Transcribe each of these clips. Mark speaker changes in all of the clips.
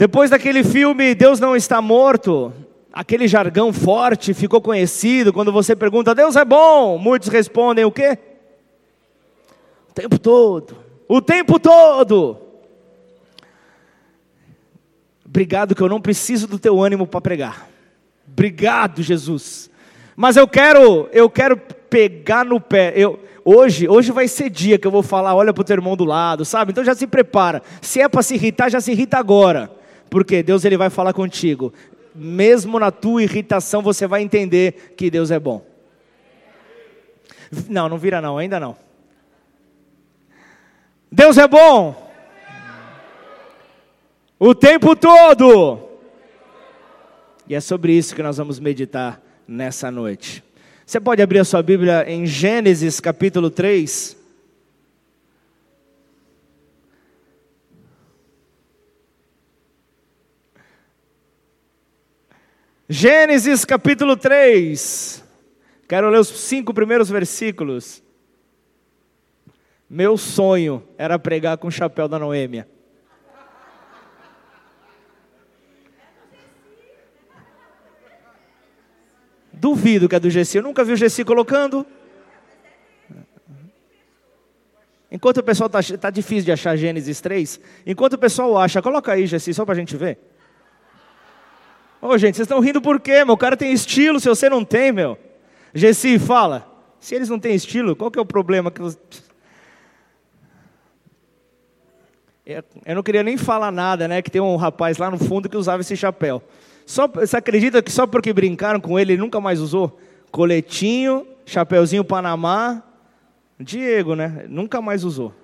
Speaker 1: Depois daquele filme Deus não está morto, aquele jargão forte ficou conhecido. Quando você pergunta, Deus é bom, muitos respondem o quê? O tempo todo. O tempo todo. Obrigado que eu não preciso do teu ânimo para pregar. Obrigado, Jesus. Mas eu quero, eu quero pegar no pé. Eu, hoje, hoje vai ser dia que eu vou falar, olha para o teu irmão do lado, sabe? Então já se prepara. Se é para se irritar, já se irrita agora. Porque Deus ele vai falar contigo. Mesmo na tua irritação, você vai entender que Deus é bom. Não, não vira não, ainda não. Deus é bom. O tempo todo. E é sobre isso que nós vamos meditar nessa noite. Você pode abrir a sua Bíblia em Gênesis capítulo 3. Gênesis capítulo 3. Quero ler os cinco primeiros versículos. Meu sonho era pregar com o chapéu da Noêmia. Duvido que é do Gessi. Eu nunca vi o Gessi colocando. Enquanto o pessoal está tá difícil de achar Gênesis 3, enquanto o pessoal acha, coloca aí, Gessi, só para a gente ver. Ô, gente, vocês estão rindo por quê, meu? Cara tem estilo, se você não tem, meu. Gessi, fala. Se eles não têm estilo, qual que é o problema? Que Eu não queria nem falar nada, né? Que tem um rapaz lá no fundo que usava esse chapéu. Só, você acredita que só porque brincaram com ele, ele nunca mais usou? Coletinho, chapeuzinho Panamá. Diego, né? Nunca mais usou.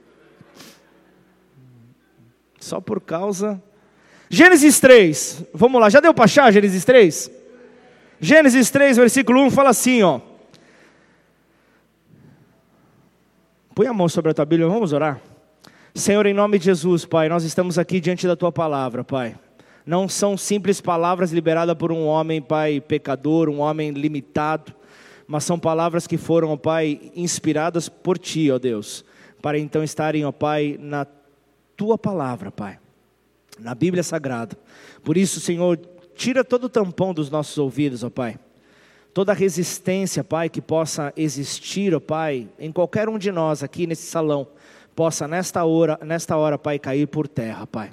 Speaker 1: Só por causa. Gênesis 3. Vamos lá, já deu para achar Gênesis 3? Gênesis 3, versículo 1 fala assim, ó. Põe a mão sobre a tua Bíblia, vamos orar. Senhor, em nome de Jesus, Pai, nós estamos aqui diante da tua palavra, Pai não são simples palavras liberadas por um homem, Pai, pecador, um homem limitado, mas são palavras que foram, Pai, inspiradas por Ti, ó Deus, para então estarem, ó Pai, na Tua palavra, Pai, na Bíblia Sagrada. Por isso, Senhor, tira todo o tampão dos nossos ouvidos, ó Pai. Toda resistência, Pai, que possa existir, ó Pai, em qualquer um de nós aqui nesse salão, possa nesta hora, nesta hora, Pai, cair por terra, Pai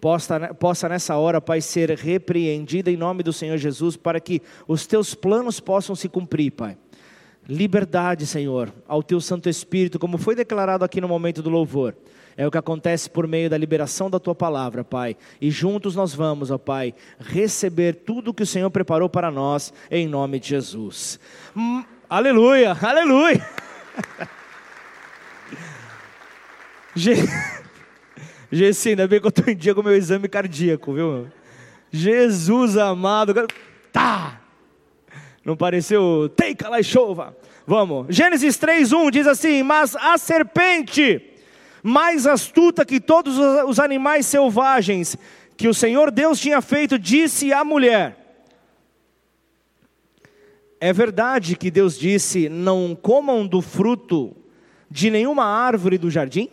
Speaker 1: possa, possa nessa hora, Pai, ser repreendida em nome do Senhor Jesus, para que os teus planos possam se cumprir, Pai. Liberdade, Senhor, ao teu Santo Espírito, como foi declarado aqui no momento do louvor. É o que acontece por meio da liberação da tua palavra, Pai. E juntos nós vamos, ó Pai, receber tudo que o Senhor preparou para nós, em nome de Jesus. Hum, aleluia, aleluia. Gessi, ainda bem que eu estou em dia com o meu exame cardíaco, viu? Jesus amado. Tá! Não pareceu? Take a chova. Vamos. Gênesis 3:1 diz assim: "Mas a serpente, mais astuta que todos os animais selvagens que o Senhor Deus tinha feito, disse à mulher: É verdade que Deus disse: Não comam do fruto de nenhuma árvore do jardim?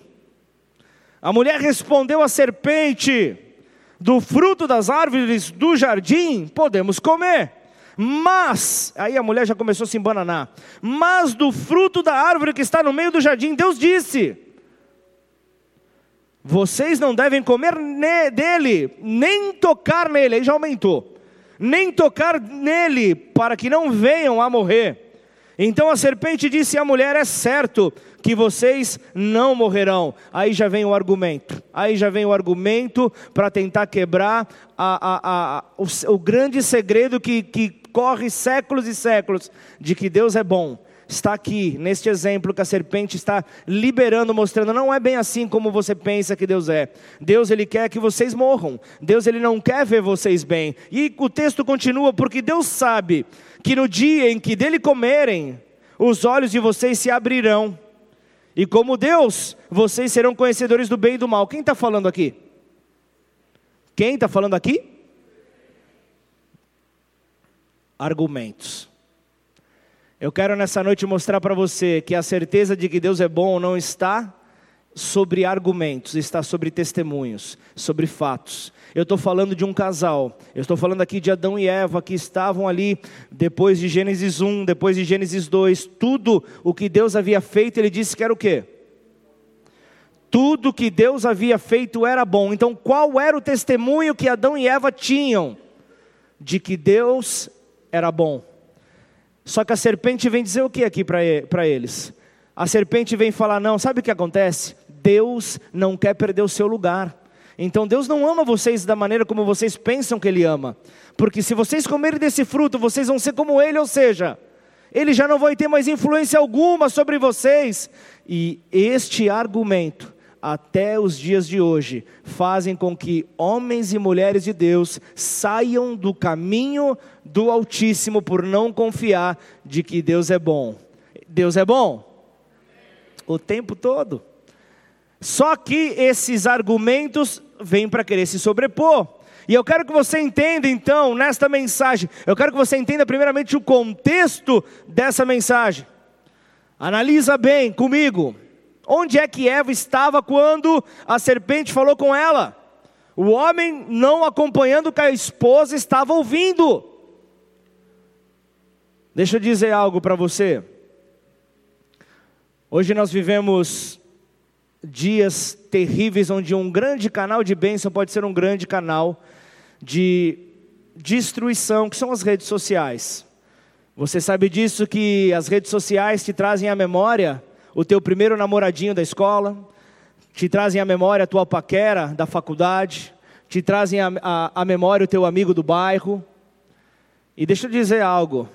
Speaker 1: A mulher respondeu à serpente: Do fruto das árvores do jardim podemos comer. Mas, aí a mulher já começou a se embananar. Mas do fruto da árvore que está no meio do jardim, Deus disse: Vocês não devem comer dele, nem tocar nele. Aí já aumentou. Nem tocar nele, para que não venham a morrer. Então a serpente disse à mulher: É certo que vocês não morrerão. Aí já vem o argumento. Aí já vem o argumento para tentar quebrar a, a, a, o, o grande segredo que, que corre séculos e séculos de que Deus é bom está aqui, neste exemplo que a serpente está liberando, mostrando, não é bem assim como você pensa que Deus é. Deus ele quer que vocês morram. Deus ele não quer ver vocês bem. E o texto continua porque Deus sabe que no dia em que dele comerem, os olhos de vocês se abrirão. E como Deus, vocês serão conhecedores do bem e do mal. Quem está falando aqui? Quem está falando aqui? Argumentos. Eu quero nessa noite mostrar para você que a certeza de que Deus é bom não está sobre argumentos, está sobre testemunhos, sobre fatos. Eu estou falando de um casal, eu estou falando aqui de Adão e Eva que estavam ali depois de Gênesis 1, depois de Gênesis 2, tudo o que Deus havia feito, ele disse que era o quê? Tudo que Deus havia feito era bom. Então, qual era o testemunho que Adão e Eva tinham de que Deus era bom? Só que a serpente vem dizer o que aqui para eles? A serpente vem falar: não, sabe o que acontece? Deus não quer perder o seu lugar. Então Deus não ama vocês da maneira como vocês pensam que Ele ama. Porque se vocês comerem desse fruto, vocês vão ser como Ele, ou seja, Ele já não vai ter mais influência alguma sobre vocês. E este argumento até os dias de hoje, fazem com que homens e mulheres de Deus saiam do caminho do Altíssimo por não confiar de que Deus é bom. Deus é bom o tempo todo. Só que esses argumentos vêm para querer se sobrepor. E eu quero que você entenda então, nesta mensagem, eu quero que você entenda primeiramente o contexto dessa mensagem. Analisa bem comigo. Onde é que Eva estava quando a serpente falou com ela? O homem, não acompanhando o que a esposa estava ouvindo. Deixa eu dizer algo para você. Hoje nós vivemos dias terríveis onde um grande canal de bênção pode ser um grande canal de destruição, que são as redes sociais. Você sabe disso que as redes sociais te trazem à memória o teu primeiro namoradinho da escola, te trazem à memória a tua paquera da faculdade, te trazem à memória o teu amigo do bairro. E deixa eu dizer algo,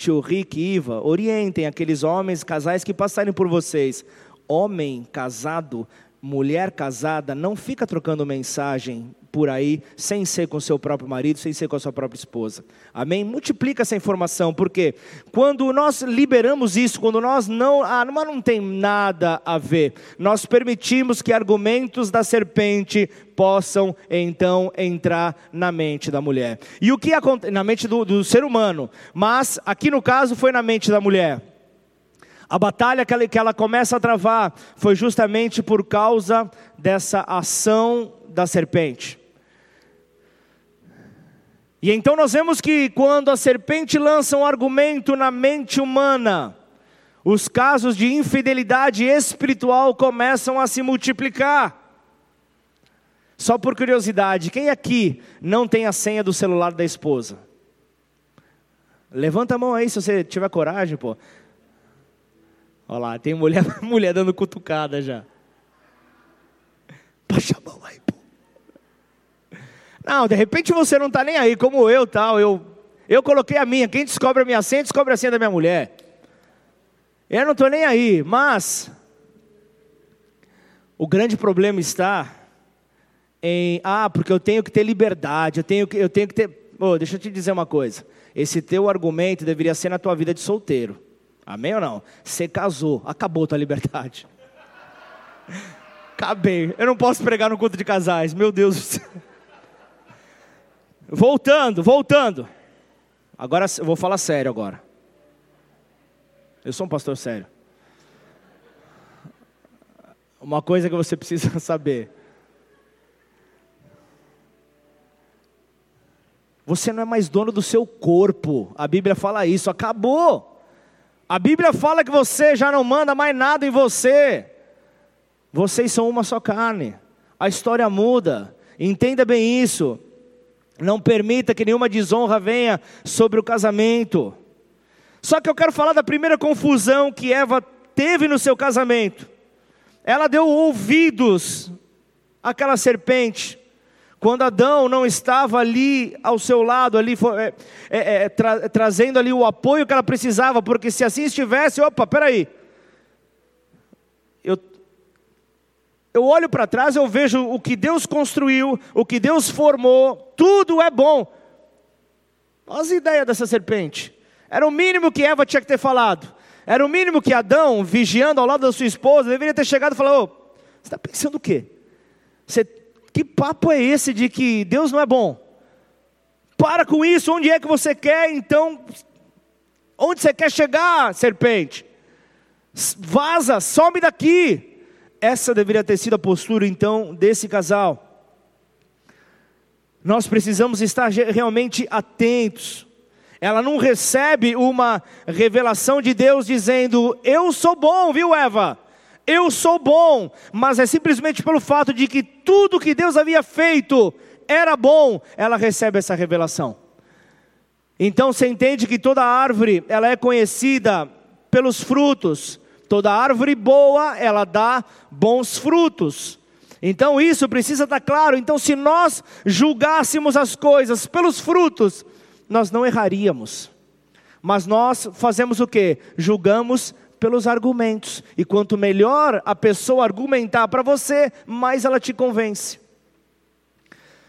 Speaker 1: tio Rick e Iva, orientem aqueles homens, casais que passarem por vocês. Homem casado, mulher casada, não fica trocando mensagem por aí, sem ser com seu próprio marido, sem ser com a sua própria esposa. Amém? Multiplica essa informação, porque quando nós liberamos isso, quando nós não, ah, mas não tem nada a ver, nós permitimos que argumentos da serpente possam então entrar na mente da mulher. E o que acontece na mente do, do ser humano, mas aqui no caso foi na mente da mulher. A batalha que ela, que ela começa a travar foi justamente por causa dessa ação da serpente. E então nós vemos que quando a serpente lança um argumento na mente humana, os casos de infidelidade espiritual começam a se multiplicar. Só por curiosidade, quem aqui não tem a senha do celular da esposa? Levanta a mão aí se você tiver coragem, pô. Olha lá, tem mulher, mulher dando cutucada já. Baixa a mão aí. Não, de repente você não está nem aí, como eu tal. Eu, eu coloquei a minha. Quem descobre a minha senha, descobre a senha da minha mulher. Eu não estou nem aí, mas o grande problema está em ah, porque eu tenho que ter liberdade, eu tenho que, eu tenho que ter. Oh, deixa eu te dizer uma coisa. Esse teu argumento deveria ser na tua vida de solteiro. Amém ou não? Você casou, acabou tua liberdade. Acabei. Eu não posso pregar no culto de casais. Meu Deus. Voltando, voltando. Agora eu vou falar sério agora. Eu sou um pastor sério. Uma coisa que você precisa saber. Você não é mais dono do seu corpo. A Bíblia fala isso, acabou. A Bíblia fala que você já não manda mais nada em você. Vocês são uma só carne. A história muda. Entenda bem isso. Não permita que nenhuma desonra venha sobre o casamento. Só que eu quero falar da primeira confusão que Eva teve no seu casamento. Ela deu ouvidos àquela serpente. Quando Adão não estava ali ao seu lado, ali é, é, é, tra, trazendo ali o apoio que ela precisava, porque se assim estivesse, opa, peraí, eu eu olho para trás, eu vejo o que Deus construiu, o que Deus formou, tudo é bom. Olha as ideias dessa serpente. Era o mínimo que Eva tinha que ter falado. Era o mínimo que Adão, vigiando ao lado da sua esposa, deveria ter chegado e falado: oh, você está pensando o quê? Você, que papo é esse de que Deus não é bom? Para com isso, onde é que você quer então? Onde você quer chegar, serpente? Vaza, some daqui. essa deveria ter sido a postura então desse casal. Nós precisamos estar realmente atentos. Ela não recebe uma revelação de Deus dizendo: Eu sou bom, viu, Eva? Eu sou bom. Mas é simplesmente pelo fato de que tudo que Deus havia feito era bom, ela recebe essa revelação. Então você entende que toda árvore, ela é conhecida pelos frutos. Toda árvore boa, ela dá bons frutos. Então isso precisa estar claro. Então, se nós julgássemos as coisas pelos frutos, nós não erraríamos. Mas nós fazemos o que? Julgamos pelos argumentos. E quanto melhor a pessoa argumentar para você, mais ela te convence.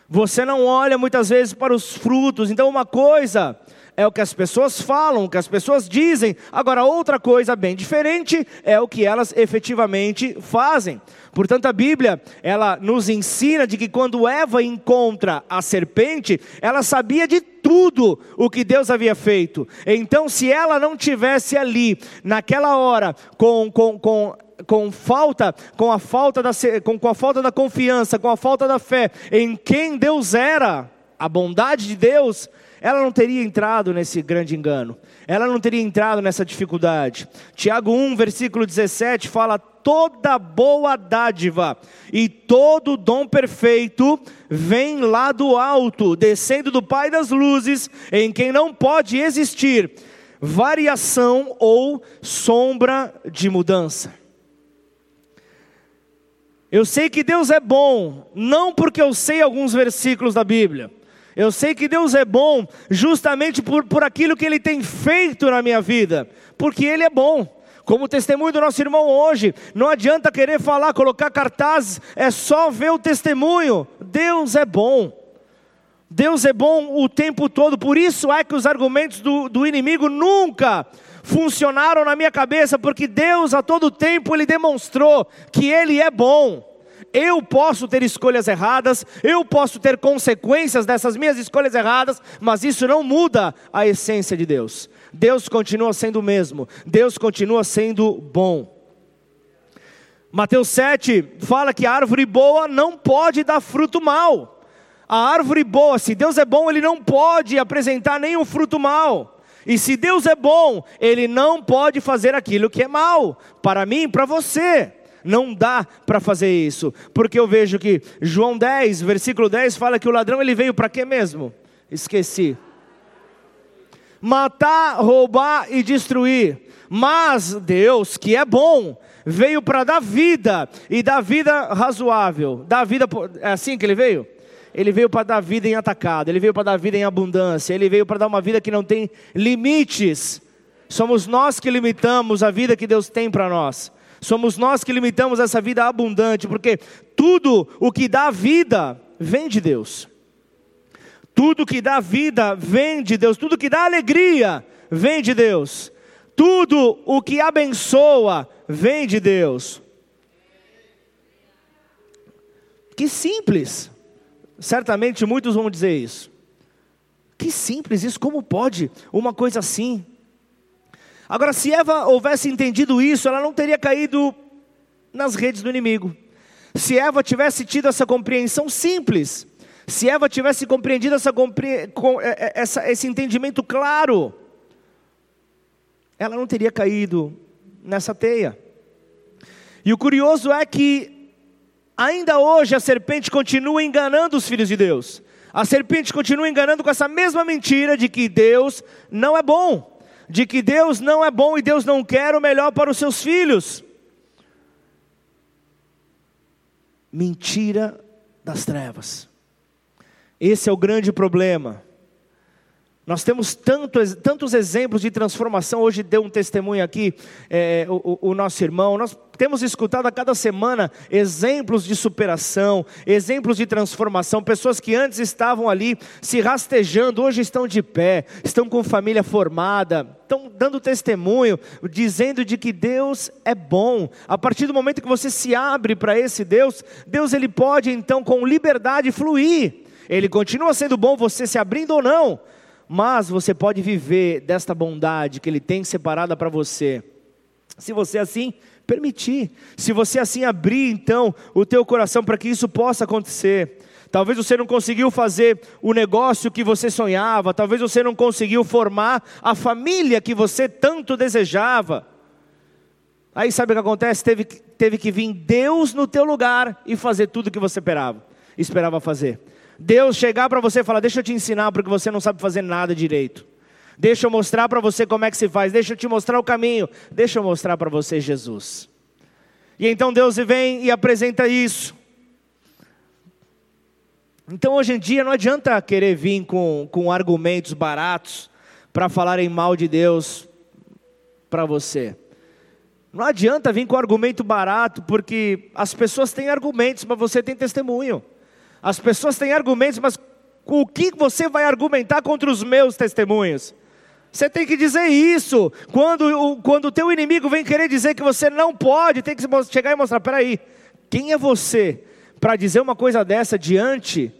Speaker 1: Você não olha muitas vezes para os frutos. Então, uma coisa é o que as pessoas falam, o que as pessoas dizem. Agora, outra coisa bem diferente é o que elas efetivamente fazem. Portanto, a Bíblia, ela nos ensina de que quando Eva encontra a serpente, ela sabia de tudo o que Deus havia feito. Então, se ela não tivesse ali, naquela hora, com, com, com com falta, com a falta da, com, com a falta da confiança, com a falta da fé em quem Deus era, a bondade de Deus, ela não teria entrado nesse grande engano, ela não teria entrado nessa dificuldade. Tiago 1, versículo 17 fala: toda boa dádiva e todo dom perfeito vem lá do alto, descendo do Pai das luzes, em quem não pode existir variação ou sombra de mudança. Eu sei que Deus é bom, não porque eu sei alguns versículos da Bíblia eu sei que Deus é bom justamente por, por aquilo que Ele tem feito na minha vida, porque Ele é bom. Como testemunho do nosso irmão hoje, não adianta querer falar, colocar cartazes, é só ver o testemunho. Deus é bom. Deus é bom o tempo todo, por isso é que os argumentos do, do inimigo nunca funcionaram na minha cabeça, porque Deus a todo tempo Ele demonstrou que Ele é bom. Eu posso ter escolhas erradas, eu posso ter consequências dessas minhas escolhas erradas, mas isso não muda a essência de Deus. Deus continua sendo o mesmo, Deus continua sendo bom. Mateus 7 fala que a árvore boa não pode dar fruto mal. A árvore boa, se Deus é bom, ele não pode apresentar nenhum fruto mal. E se Deus é bom, ele não pode fazer aquilo que é mal, para mim, para você. Não dá para fazer isso, porque eu vejo que João 10, versículo 10 fala que o ladrão ele veio para quê mesmo? Esqueci. Matar, roubar e destruir. Mas Deus, que é bom, veio para dar vida e dar vida razoável. Dar vida é assim que ele veio? Ele veio para dar vida em atacado, ele veio para dar vida em abundância, ele veio para dar uma vida que não tem limites. Somos nós que limitamos a vida que Deus tem para nós. Somos nós que limitamos essa vida abundante, porque tudo o que dá vida vem de Deus. Tudo que dá vida vem de Deus, tudo que dá alegria vem de Deus. Tudo o que abençoa vem de Deus. Que simples. Certamente muitos vão dizer isso. Que simples isso, como pode uma coisa assim? Agora, se Eva houvesse entendido isso, ela não teria caído nas redes do inimigo. Se Eva tivesse tido essa compreensão simples, se Eva tivesse compreendido essa, é, é, essa, esse entendimento claro, ela não teria caído nessa teia. E o curioso é que, ainda hoje, a serpente continua enganando os filhos de Deus. A serpente continua enganando com essa mesma mentira de que Deus não é bom de que Deus não é bom e Deus não quer o melhor para os seus filhos. Mentira das trevas. Esse é o grande problema. Nós temos tantos, tantos exemplos de transformação. Hoje deu um testemunho aqui, é, o, o, nosso irmão. Nós temos escutado a cada semana exemplos de superação, exemplos de transformação. Pessoas que antes estavam ali se rastejando, hoje estão de pé, estão com família formada, estão dando testemunho, dizendo de que Deus é bom. A partir do momento que você se abre para esse Deus, Deus ele pode então com liberdade fluir. Ele continua sendo bom, você se abrindo ou não mas você pode viver desta bondade que Ele tem separada para você. Se você assim permitir. Se você assim abrir então o teu coração para que isso possa acontecer. Talvez você não conseguiu fazer o negócio que você sonhava, talvez você não conseguiu formar a família que você tanto desejava. Aí sabe o que acontece? Teve, teve que vir Deus no teu lugar e fazer tudo o que você esperava, esperava fazer. Deus chegar para você e falar: Deixa eu te ensinar, porque você não sabe fazer nada direito. Deixa eu mostrar para você como é que se faz, deixa eu te mostrar o caminho, deixa eu mostrar para você Jesus. E então Deus vem e apresenta isso. Então hoje em dia não adianta querer vir com, com argumentos baratos para falarem mal de Deus para você. Não adianta vir com argumento barato, porque as pessoas têm argumentos, mas você tem testemunho. As pessoas têm argumentos, mas o que você vai argumentar contra os meus testemunhos? Você tem que dizer isso. Quando o quando teu inimigo vem querer dizer que você não pode, tem que chegar e mostrar: peraí, quem é você para dizer uma coisa dessa diante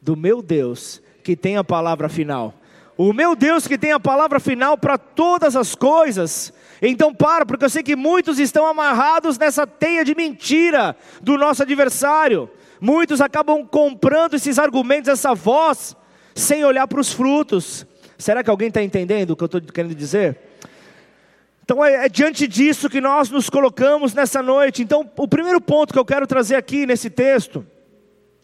Speaker 1: do meu Deus que tem a palavra final? O meu Deus que tem a palavra final para todas as coisas. Então para, porque eu sei que muitos estão amarrados nessa teia de mentira do nosso adversário. Muitos acabam comprando esses argumentos, essa voz, sem olhar para os frutos. Será que alguém está entendendo o que eu estou querendo dizer? Então é, é, diante disso que nós nos colocamos nessa noite. Então, o primeiro ponto que eu quero trazer aqui nesse texto,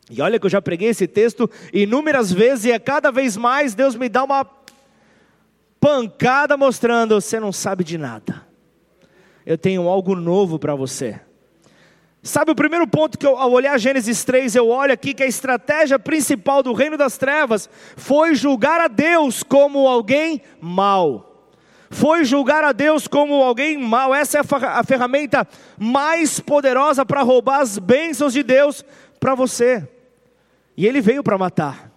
Speaker 1: e olha que eu já preguei esse texto inúmeras vezes, e é cada vez mais Deus me dá uma pancada mostrando: você não sabe de nada. Eu tenho algo novo para você. Sabe o primeiro ponto que eu, ao olhar Gênesis 3, eu olho aqui que a estratégia principal do reino das trevas foi julgar a Deus como alguém mau. Foi julgar a Deus como alguém mau. Essa é a ferramenta mais poderosa para roubar as bênçãos de Deus para você. E ele veio para matar.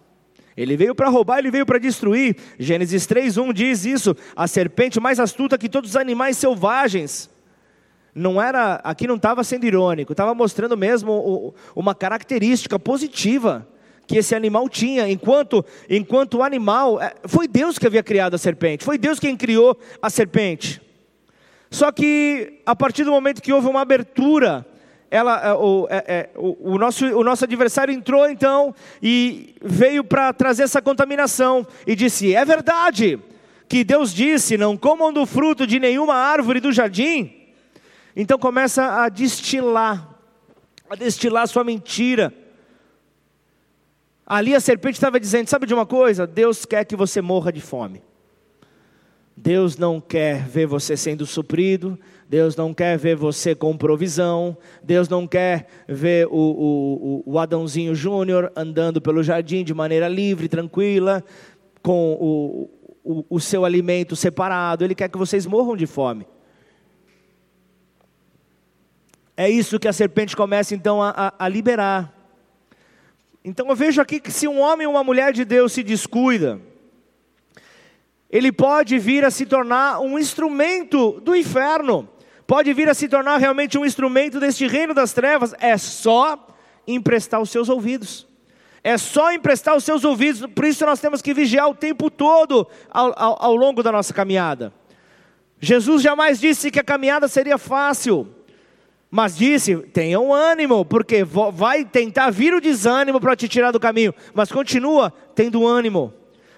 Speaker 1: Ele veio para roubar, ele veio para destruir. Gênesis 3:1 diz isso: a serpente mais astuta que todos os animais selvagens. Não era, aqui não estava sendo irônico, estava mostrando mesmo uma característica positiva que esse animal tinha, enquanto enquanto o animal, é, foi Deus que havia criado a serpente, foi Deus quem criou a serpente. Só que a partir do momento que houve uma abertura ela, é, o, é, é, o, o, nosso, o nosso adversário entrou então e veio para trazer essa contaminação e disse: É verdade que Deus disse: Não comam do fruto de nenhuma árvore do jardim. Então começa a destilar, a destilar sua mentira. Ali a serpente estava dizendo: Sabe de uma coisa? Deus quer que você morra de fome. Deus não quer ver você sendo suprido, Deus não quer ver você com provisão, Deus não quer ver o, o, o Adãozinho Júnior andando pelo jardim de maneira livre, tranquila, com o, o, o seu alimento separado, Ele quer que vocês morram de fome. É isso que a serpente começa então a, a, a liberar. Então eu vejo aqui que se um homem ou uma mulher de Deus se descuida, ele pode vir a se tornar um instrumento do inferno, pode vir a se tornar realmente um instrumento deste reino das trevas, é só emprestar os seus ouvidos. É só emprestar os seus ouvidos, por isso nós temos que vigiar o tempo todo ao, ao, ao longo da nossa caminhada. Jesus jamais disse que a caminhada seria fácil, mas disse: tenham ânimo, porque vai tentar vir o desânimo para te tirar do caminho, mas continua tendo ânimo.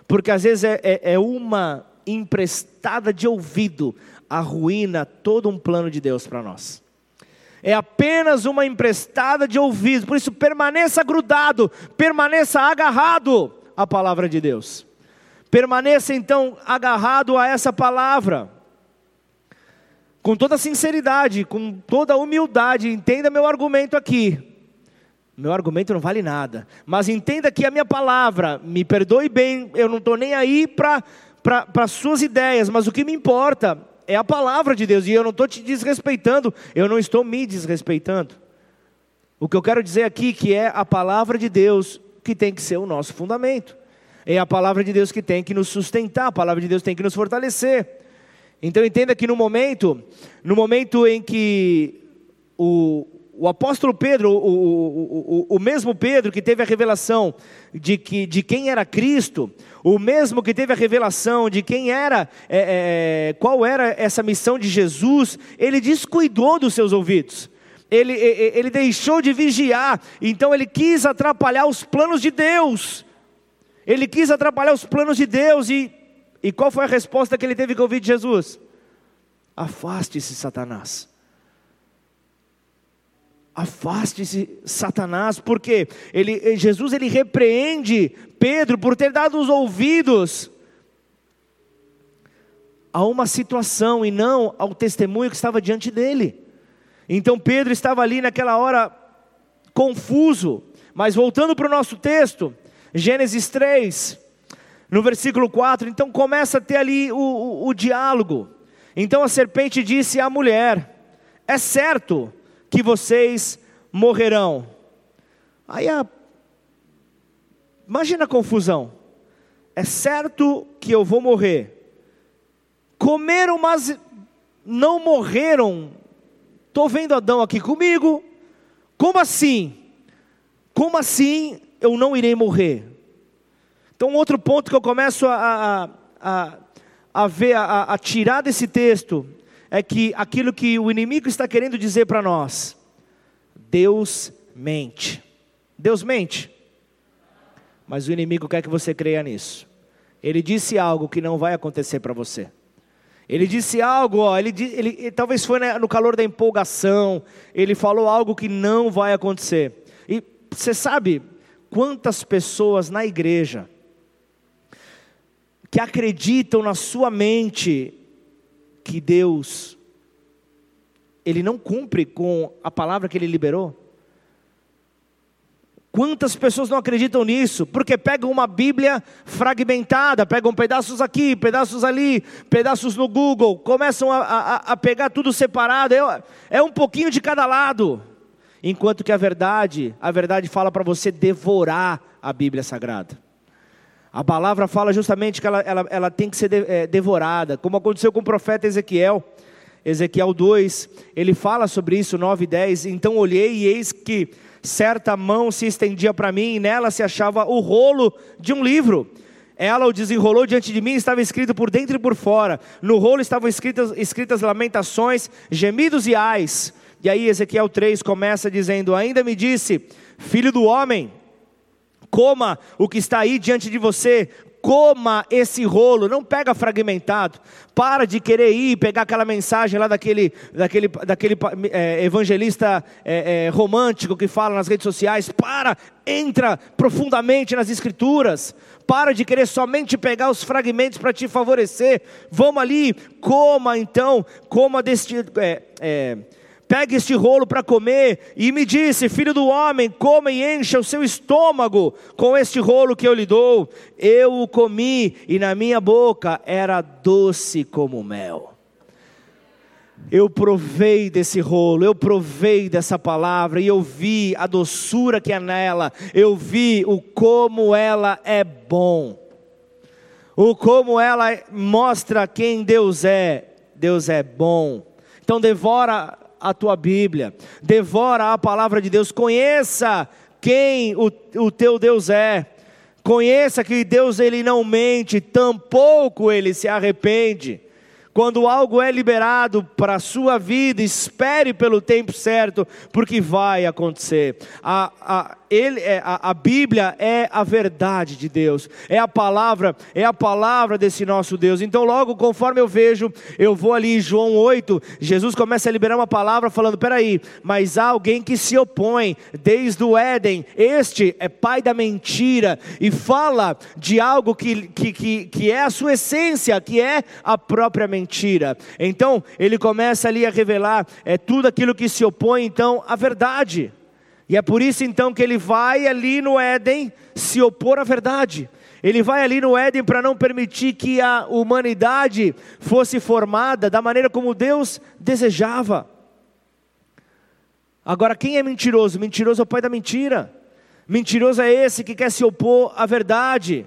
Speaker 1: Porque às vezes é, é, é uma emprestada de ouvido, arruína todo um plano de Deus para nós. É apenas uma emprestada de ouvido, por isso permaneça grudado, permaneça agarrado à palavra de Deus. Permaneça então agarrado a essa palavra. Com toda sinceridade, com toda humildade, entenda meu argumento aqui. Meu argumento não vale nada. Mas entenda que a minha palavra, me perdoe bem, eu não estou nem aí para as suas ideias, mas o que me importa é a palavra de Deus. E eu não estou te desrespeitando, eu não estou me desrespeitando. O que eu quero dizer aqui que é a palavra de Deus que tem que ser o nosso fundamento. É a palavra de Deus que tem que nos sustentar, a palavra de Deus tem que nos fortalecer. Então entenda que no momento, no momento em que o, o apóstolo Pedro, o, o, o, o, mesmo Pedro que teve a revelação de, que, de quem era Cristo, o mesmo que teve a revelação de quem era, é, é, qual era essa missão de Jesus, ele descuidou dos seus ouvidos. Ele, ele deixou de vigiar, então ele quis atrapalhar os planos de Deus. Ele quis atrapalhar os planos de Deus, e, e qual foi a resposta que ele teve que ouvir de Jesus? Afaste-se, Satanás. Afaste-se, Satanás, porque ele, Jesus ele repreende Pedro por ter dado os ouvidos a uma situação e não ao testemunho que estava diante dele. Então Pedro estava ali naquela hora confuso, mas voltando para o nosso texto, Gênesis 3, no versículo 4, então começa a ter ali o, o, o diálogo. Então a serpente disse à mulher: É certo que vocês morrerão. Aí a... imagina a confusão. É certo que eu vou morrer. Comeram, mas não morreram. Estou vendo Adão aqui comigo. Como assim? Como assim eu não irei morrer? Então, outro ponto que eu começo a, a, a, a ver, a, a tirar desse texto, é que aquilo que o inimigo está querendo dizer para nós, Deus mente. Deus mente. Mas o inimigo quer que você creia nisso. Ele disse algo que não vai acontecer para você. Ele disse algo, ó, ele, ele, ele, talvez foi no calor da empolgação, ele falou algo que não vai acontecer. E você sabe quantas pessoas na igreja que acreditam na sua mente que Deus ele não cumpre com a palavra que ele liberou? Quantas pessoas não acreditam nisso? Porque pegam uma Bíblia fragmentada, pegam pedaços aqui, pedaços ali, pedaços no Google, começam a, a, a pegar tudo separado, é, é um pouquinho de cada lado. Enquanto que a verdade, a verdade fala para você devorar a Bíblia Sagrada. A palavra fala justamente que ela, ela, ela tem que ser de, é, devorada, como aconteceu com o profeta Ezequiel. Ezequiel 2, ele fala sobre isso, 9 e 10. Então olhei e eis que certa mão se estendia para mim, e nela se achava o rolo de um livro. Ela o desenrolou diante de mim, estava escrito por dentro e por fora. No rolo estavam escritas, escritas lamentações, gemidos e ais. E aí Ezequiel 3 começa dizendo: Ainda me disse, filho do homem, coma o que está aí diante de você, coma esse rolo, não pega fragmentado, para de querer ir pegar aquela mensagem lá daquele, daquele, daquele é, evangelista é, é, romântico que fala nas redes sociais, para, entra profundamente nas escrituras, para de querer somente pegar os fragmentos para te favorecer, vamos ali, coma então, coma deste. Pegue este rolo para comer, e me disse: Filho do homem, coma e encha o seu estômago com este rolo que eu lhe dou. Eu o comi, e na minha boca era doce como mel. Eu provei desse rolo, eu provei dessa palavra, e eu vi a doçura que é nela, eu vi o como ela é bom, o como ela mostra quem Deus é. Deus é bom. Então devora a tua Bíblia, devora a palavra de Deus, conheça quem o, o teu Deus é. Conheça que Deus ele não mente, tampouco ele se arrepende. Quando algo é liberado para a sua vida, espere pelo tempo certo, porque vai acontecer. A, a, ele, é, a, a Bíblia é a verdade de Deus, é a palavra, é a palavra desse nosso Deus. Então, logo conforme eu vejo, eu vou ali em João 8, Jesus começa a liberar uma palavra falando: peraí, mas há alguém que se opõe desde o Éden, este é pai da mentira, e fala de algo que, que, que, que é a sua essência, que é a própria mentira. Então, ele começa ali a revelar é, tudo aquilo que se opõe, então, à verdade. E é por isso então que ele vai ali no Éden se opor à verdade. Ele vai ali no Éden para não permitir que a humanidade fosse formada da maneira como Deus desejava. Agora, quem é mentiroso? Mentiroso é o pai da mentira. Mentiroso é esse que quer se opor à verdade.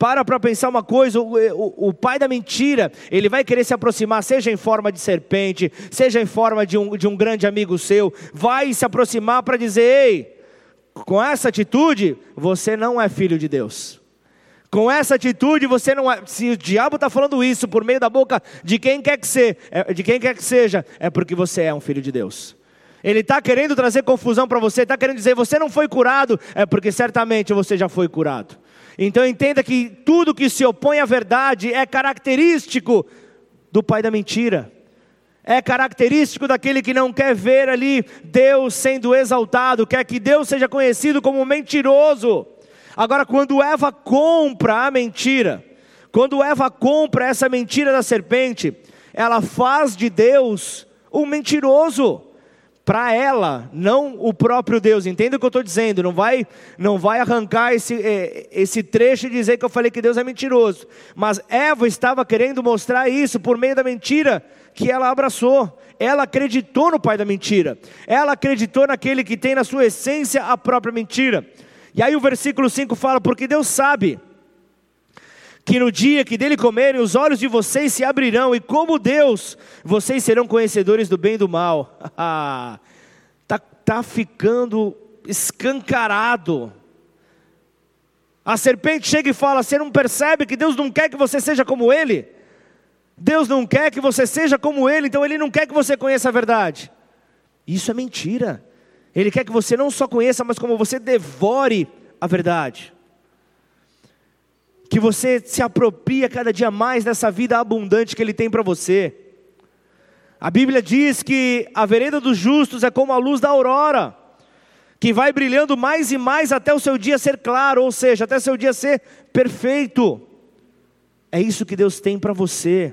Speaker 1: Para para pensar uma coisa: o, o, o, pai da mentira, ele vai querer se aproximar, seja em forma de serpente, seja em forma de um, de um grande amigo seu, vai se aproximar para dizer: ei, com essa atitude, você não é filho de Deus. Com essa atitude, você não é. Se o diabo está falando isso por meio da boca de quem quer que seja, é, de quem quer que seja, é porque você é um filho de Deus. Ele está querendo trazer confusão para você, está querendo dizer você não foi curado, é porque certamente você já foi curado. Então entenda que tudo que se opõe à verdade é característico do pai da mentira. É característico daquele que não quer ver ali Deus sendo exaltado, quer que Deus seja conhecido como mentiroso. Agora, quando Eva compra a mentira, quando Eva compra essa mentira da serpente, ela faz de Deus um mentiroso para ela, não o próprio Deus. Entenda o que eu estou dizendo. Não vai, não vai arrancar esse, é, esse trecho e dizer que eu falei que Deus é mentiroso. Mas Eva estava querendo mostrar isso por meio da mentira que ela abraçou. Ela acreditou no pai da mentira. Ela acreditou naquele que tem na sua essência a própria mentira. E aí o versículo 5 fala: Porque Deus sabe que no dia que dele comerem, os olhos de vocês se abrirão, e como Deus, vocês serão conhecedores do bem e do mal. Está tá ficando escancarado. A serpente chega e fala: Você não percebe que Deus não quer que você seja como Ele? Deus não quer que você seja como Ele, então Ele não quer que você conheça a verdade. Isso é mentira. Ele quer que você não só conheça, mas como você devore a verdade que você se apropria cada dia mais dessa vida abundante que Ele tem para você. A Bíblia diz que a vereda dos justos é como a luz da aurora, que vai brilhando mais e mais até o seu dia ser claro, ou seja, até o seu dia ser perfeito. É isso que Deus tem para você.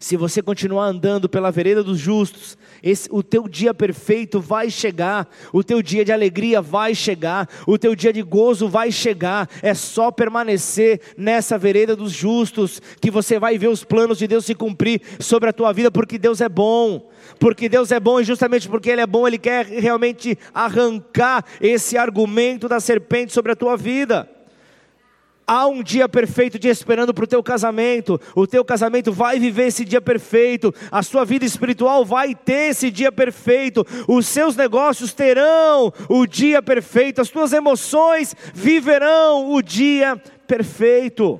Speaker 1: Se você continuar andando pela vereda dos justos, esse, o teu dia perfeito vai chegar, o teu dia de alegria vai chegar, o teu dia de gozo vai chegar. É só permanecer nessa vereda dos justos que você vai ver os planos de Deus se cumprir sobre a tua vida, porque Deus é bom. Porque Deus é bom e justamente porque Ele é bom, Ele quer realmente arrancar esse argumento da serpente sobre a tua vida. Há um dia perfeito de esperando para o teu casamento. O teu casamento vai viver esse dia perfeito. A sua vida espiritual vai ter esse dia perfeito. Os seus negócios terão o dia perfeito. As tuas emoções viverão o dia perfeito.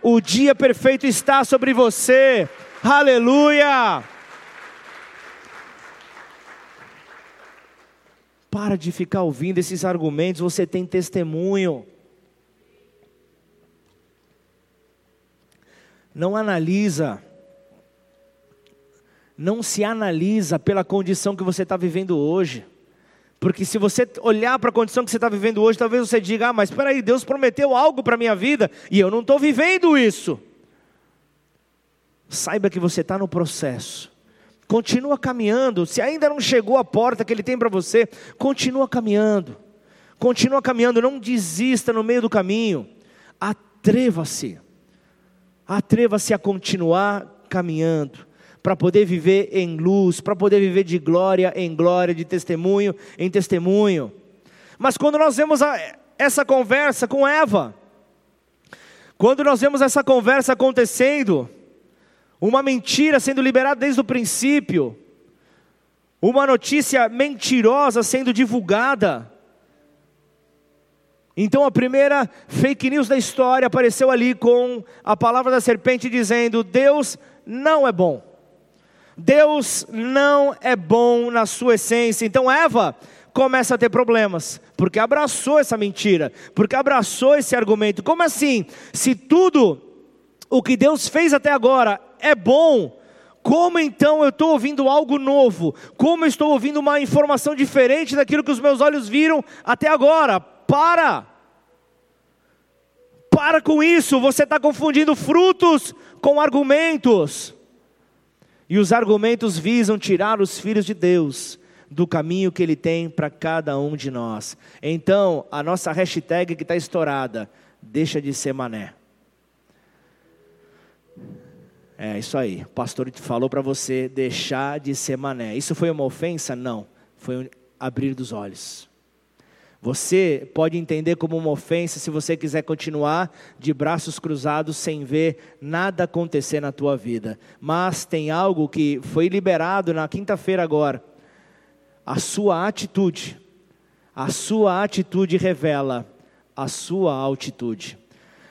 Speaker 1: O dia perfeito está sobre você. Aleluia! Para de ficar ouvindo esses argumentos, você tem testemunho. Não analisa, não se analisa pela condição que você está vivendo hoje. Porque se você olhar para a condição que você está vivendo hoje, talvez você diga: Ah, mas espera aí, Deus prometeu algo para a minha vida e eu não estou vivendo isso. Saiba que você está no processo. Continua caminhando. Se ainda não chegou a porta que Ele tem para você, continua caminhando. Continua caminhando. Não desista no meio do caminho. Atreva-se. Atreva-se a continuar caminhando, para poder viver em luz, para poder viver de glória em glória, de testemunho em testemunho. Mas quando nós vemos a, essa conversa com Eva, quando nós vemos essa conversa acontecendo, uma mentira sendo liberada desde o princípio, uma notícia mentirosa sendo divulgada, então a primeira fake news da história apareceu ali com a palavra da serpente dizendo: Deus não é bom. Deus não é bom na sua essência. Então Eva começa a ter problemas, porque abraçou essa mentira, porque abraçou esse argumento. Como assim? Se tudo o que Deus fez até agora é bom, como então eu estou ouvindo algo novo? Como eu estou ouvindo uma informação diferente daquilo que os meus olhos viram até agora? Para. Para com isso, você está confundindo frutos com argumentos. E os argumentos visam tirar os filhos de Deus do caminho que Ele tem para cada um de nós. Então, a nossa hashtag que está estourada, deixa de ser mané. É isso aí, o pastor falou para você deixar de ser mané. Isso foi uma ofensa? Não, foi um abrir dos olhos. Você pode entender como uma ofensa se você quiser continuar de braços cruzados sem ver nada acontecer na tua vida. Mas tem algo que foi liberado na quinta-feira agora. A sua atitude, a sua atitude revela a sua altitude.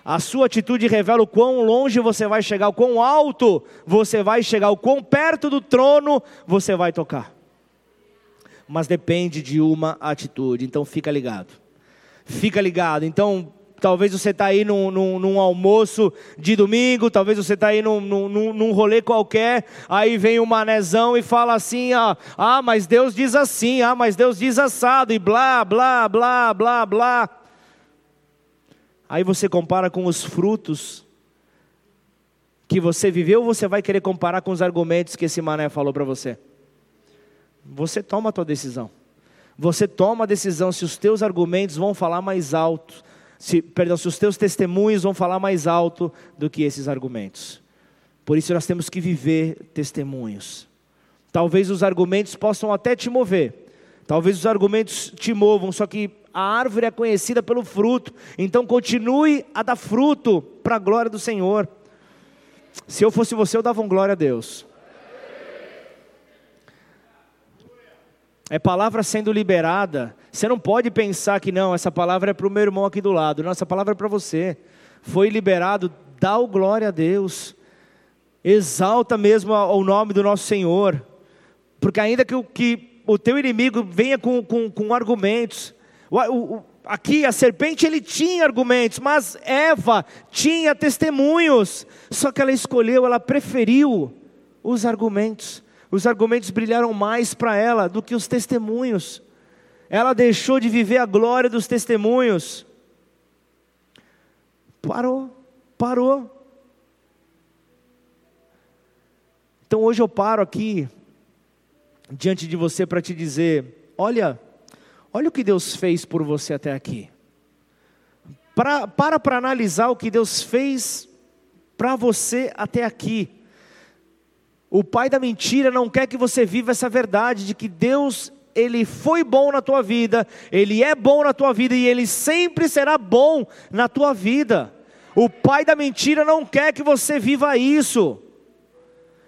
Speaker 1: A sua atitude revela o quão longe você vai chegar, o quão alto você vai chegar, o quão perto do trono você vai tocar mas depende de uma atitude. Então fica ligado. Fica ligado. Então, talvez você está aí num, num, num, almoço de domingo, talvez você está aí num, num, num rolê qualquer, aí vem um manezão e fala assim: ah, ah, mas Deus diz assim, ah, mas Deus diz assado, e blá, blá, blá, blá, blá. Aí você compara com os frutos que você viveu, ou você vai querer comparar com os argumentos que esse mané falou para você? Você toma a tua decisão. Você toma a decisão se os teus argumentos vão falar mais alto, se, perdão, se os teus testemunhos vão falar mais alto do que esses argumentos. Por isso nós temos que viver testemunhos. Talvez os argumentos possam até te mover. Talvez os argumentos te movam, só que a árvore é conhecida pelo fruto. Então continue a dar fruto para a glória do Senhor. Se eu fosse você, eu dava um glória a Deus. É palavra sendo liberada, você não pode pensar que não, essa palavra é para o meu irmão aqui do lado. Não, essa palavra é para você. Foi liberado, dá o glória a Deus. Exalta mesmo o nome do nosso Senhor. Porque ainda que, que o teu inimigo venha com, com, com argumentos. O, o, aqui a serpente ele tinha argumentos, mas Eva tinha testemunhos. Só que ela escolheu, ela preferiu os argumentos. Os argumentos brilharam mais para ela do que os testemunhos. Ela deixou de viver a glória dos testemunhos. Parou, parou. Então hoje eu paro aqui diante de você para te dizer: olha, olha o que Deus fez por você até aqui. Pra, para para analisar o que Deus fez para você até aqui. O pai da mentira não quer que você viva essa verdade de que Deus ele foi bom na tua vida, ele é bom na tua vida e ele sempre será bom na tua vida. O pai da mentira não quer que você viva isso.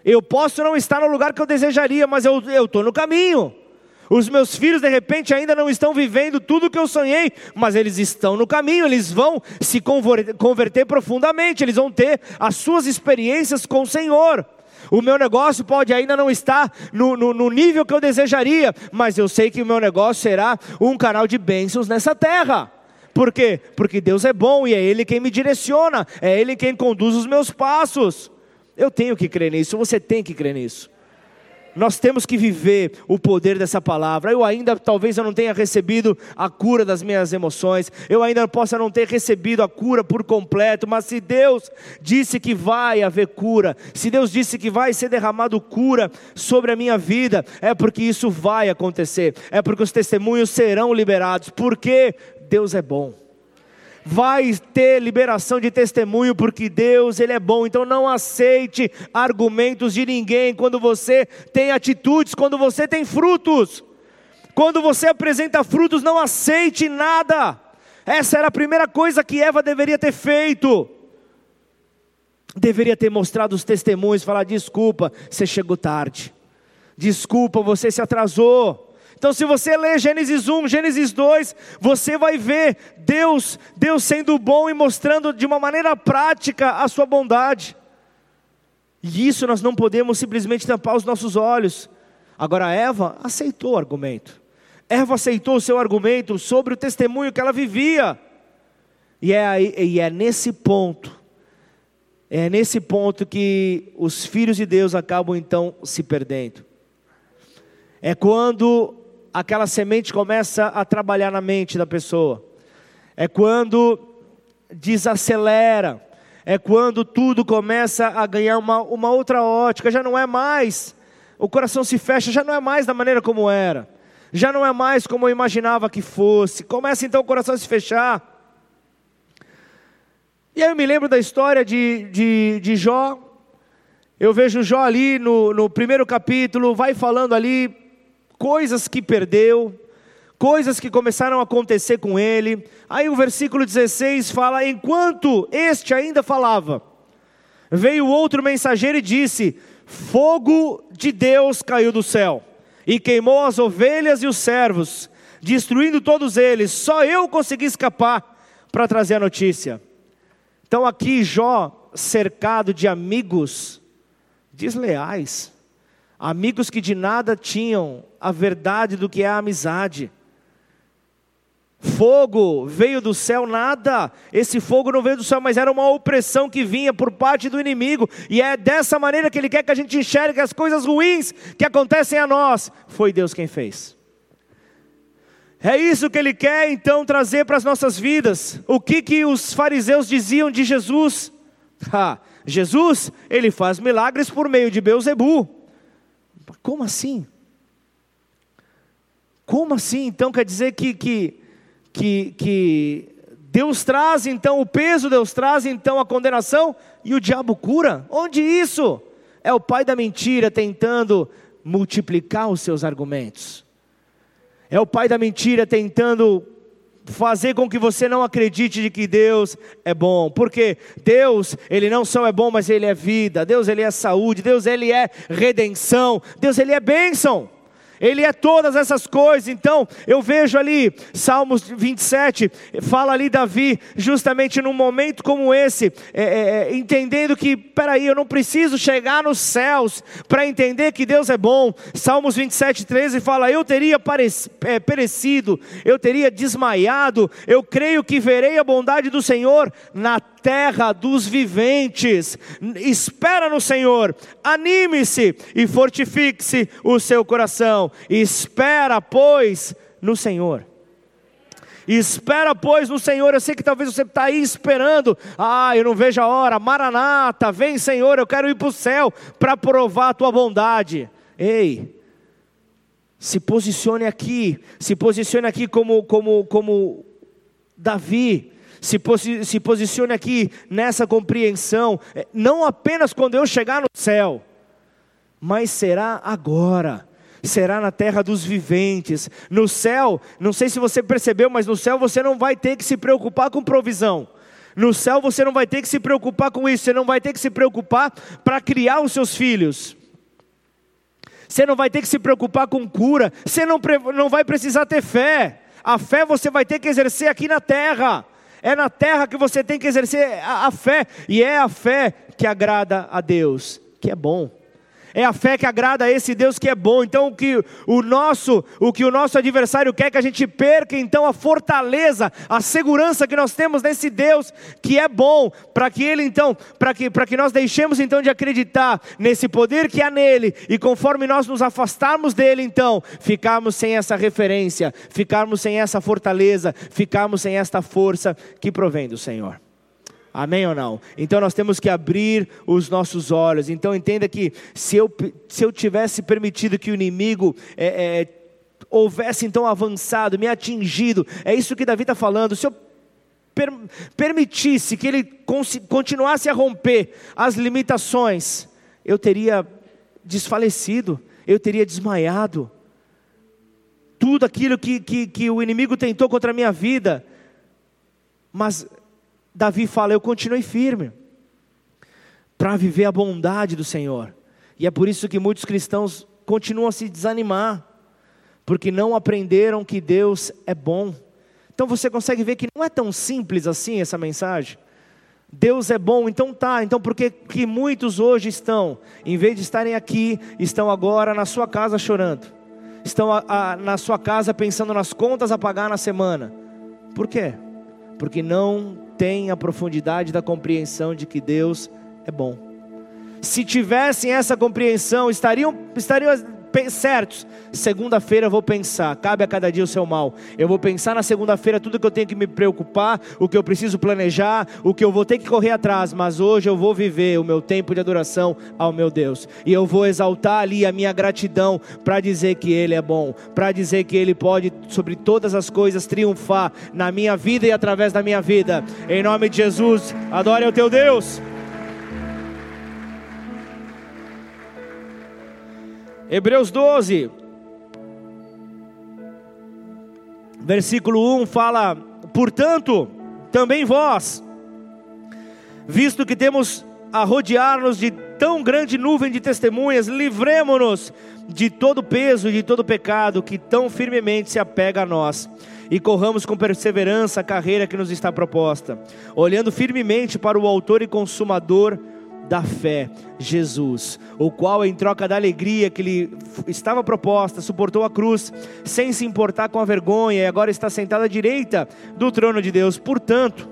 Speaker 1: Eu posso não estar no lugar que eu desejaria, mas eu estou no caminho. Os meus filhos, de repente, ainda não estão vivendo tudo o que eu sonhei, mas eles estão no caminho, eles vão se converter profundamente, eles vão ter as suas experiências com o Senhor. O meu negócio pode ainda não estar no, no, no, nível que eu desejaria, mas eu sei que o meu negócio será um canal de bênçãos nessa terra. Por quê? Porque Deus é bom e é Ele quem me direciona, é Ele quem conduz os meus passos. Eu tenho que crer nisso, você tem que crer nisso. Nós temos que viver o poder dessa palavra. Eu ainda, talvez eu não tenha recebido a cura das minhas emoções, eu ainda possa não ter recebido a cura por completo, mas se Deus disse que vai haver cura, se Deus disse que vai ser derramado cura sobre a minha vida, é porque isso vai acontecer, é porque os testemunhos serão liberados, porque Deus é bom vai ter liberação de testemunho, porque Deus, Ele é bom. Então não aceite argumentos de ninguém quando você tem atitudes, quando você tem frutos. Quando você apresenta frutos, não aceite nada. Essa era a primeira coisa que Eva deveria ter feito. Deveria ter mostrado os testemunhos, falar: desculpa, você chegou tarde. Desculpa, você se atrasou. Então, se você ler Gênesis 1, Gênesis 2, você vai ver Deus, Deus sendo bom e mostrando de uma maneira prática a sua bondade. E isso nós não podemos simplesmente tampar os nossos olhos. Agora, Eva aceitou o argumento. Eva aceitou o seu argumento sobre o testemunho que ela vivia. E é, aí, e é nesse ponto, é nesse ponto que os filhos de Deus acabam então se perdendo. É quando aquela semente começa a trabalhar na mente da pessoa. É quando desacelera, é quando tudo começa a ganhar uma, uma outra ótica, já não é mais, o coração se fecha, já não é mais da maneira como era, já não é mais como eu imaginava que fosse, começa então o coração a se fechar. E aí eu me lembro da história de, de, de Jó, eu vejo Jó ali no, no primeiro capítulo, vai falando ali coisas que perdeu, coisas que começaram a acontecer com ele. Aí o versículo 16 fala: Enquanto este ainda falava, veio outro mensageiro e disse: Fogo de Deus caiu do céu e queimou as ovelhas e os servos, destruindo todos eles. Só eu consegui escapar para trazer a notícia. Então aqui Jó cercado de amigos desleais, amigos que de nada tinham a verdade do que é a amizade. Fogo veio do céu, nada. Esse fogo não veio do céu, mas era uma opressão que vinha por parte do inimigo. E é dessa maneira que ele quer que a gente enxergue as coisas ruins que acontecem a nós. Foi Deus quem fez. É isso que ele quer então trazer para as nossas vidas. O que que os fariseus diziam de Jesus? Ah, Jesus, ele faz milagres por meio de Beuzebu. Como assim? Como assim? Então quer dizer que, que, que, que Deus traz então o peso, Deus traz então a condenação e o diabo cura? Onde isso? É o pai da mentira tentando multiplicar os seus argumentos. É o pai da mentira tentando fazer com que você não acredite de que Deus é bom. Porque Deus, ele não só é bom, mas ele é vida. Deus, ele é saúde. Deus, ele é redenção. Deus, ele é bênção. Ele é todas essas coisas. Então, eu vejo ali, Salmos 27, fala ali Davi, justamente num momento como esse, é, é, é entendendo que, peraí, eu não preciso chegar nos céus para entender que Deus é bom. Salmos 27, 13 fala: Eu teria é, perecido, eu teria desmaiado, eu creio que verei a bondade do Senhor na terra dos viventes. Espera no Senhor, anime-se e fortifique-se o seu coração. Espera, pois, no Senhor. Espera, pois, no Senhor. Eu sei que talvez você está aí esperando. Ah, eu não vejo a hora. Maranata, vem, Senhor. Eu quero ir para o céu para provar a tua bondade. Ei, se posicione aqui. Se posicione aqui como, como, como Davi se, posi se posicione aqui nessa compreensão, é, não apenas quando eu chegar no céu, mas será agora será na terra dos viventes. No céu, não sei se você percebeu, mas no céu você não vai ter que se preocupar com provisão. No céu você não vai ter que se preocupar com isso, você não vai ter que se preocupar para criar os seus filhos. Você não vai ter que se preocupar com cura, você não, não vai precisar ter fé. A fé você vai ter que exercer aqui na terra. É na terra que você tem que exercer a, a fé, e é a fé que agrada a Deus, que é bom. É a fé que agrada a esse Deus que é bom. Então o que o nosso, o que o nosso adversário quer que a gente perca, então a fortaleza, a segurança que nós temos nesse Deus que é bom, para que ele então, para que para que nós deixemos então de acreditar nesse poder que há nele e conforme nós nos afastarmos dele, então ficarmos sem essa referência, ficarmos sem essa fortaleza, ficarmos sem esta força que provém do Senhor. Amém ou não? Então nós temos que abrir os nossos olhos. Então entenda que se eu, se eu tivesse permitido que o inimigo é, é, houvesse então avançado, me atingido, é isso que Davi está falando. Se eu per, permitisse que ele continuasse a romper as limitações, eu teria desfalecido, eu teria desmaiado. Tudo aquilo que, que, que o inimigo tentou contra a minha vida, mas Davi fala: Eu continuei firme para viver a bondade do Senhor. E é por isso que muitos cristãos continuam a se desanimar, porque não aprenderam que Deus é bom. Então você consegue ver que não é tão simples assim essa mensagem. Deus é bom, então tá. Então por que, que muitos hoje estão, em vez de estarem aqui, estão agora na sua casa chorando? Estão a, a, na sua casa pensando nas contas a pagar na semana. Por quê? Porque não têm a profundidade da compreensão de que Deus é bom. Se tivessem essa compreensão, estariam, estariam certos. Segunda-feira eu vou pensar, cabe a cada dia o seu mal. Eu vou pensar na segunda-feira tudo que eu tenho que me preocupar, o que eu preciso planejar, o que eu vou ter que correr atrás, mas hoje eu vou viver o meu tempo de adoração ao meu Deus. E eu vou exaltar ali a minha gratidão para dizer que ele é bom, para dizer que ele pode sobre todas as coisas triunfar na minha vida e através da minha vida. Em nome de Jesus, adore o teu Deus. Hebreus 12. Versículo 1 fala: Portanto, também vós, visto que temos a rodear-nos de tão grande nuvem de testemunhas, livremo-nos de todo peso e de todo pecado que tão firmemente se apega a nós, e corramos com perseverança a carreira que nos está proposta, olhando firmemente para o Autor e Consumador da fé, Jesus, o qual, em troca da alegria que lhe estava proposta, suportou a cruz, sem se importar com a vergonha, e agora está sentado à direita do trono de Deus. Portanto,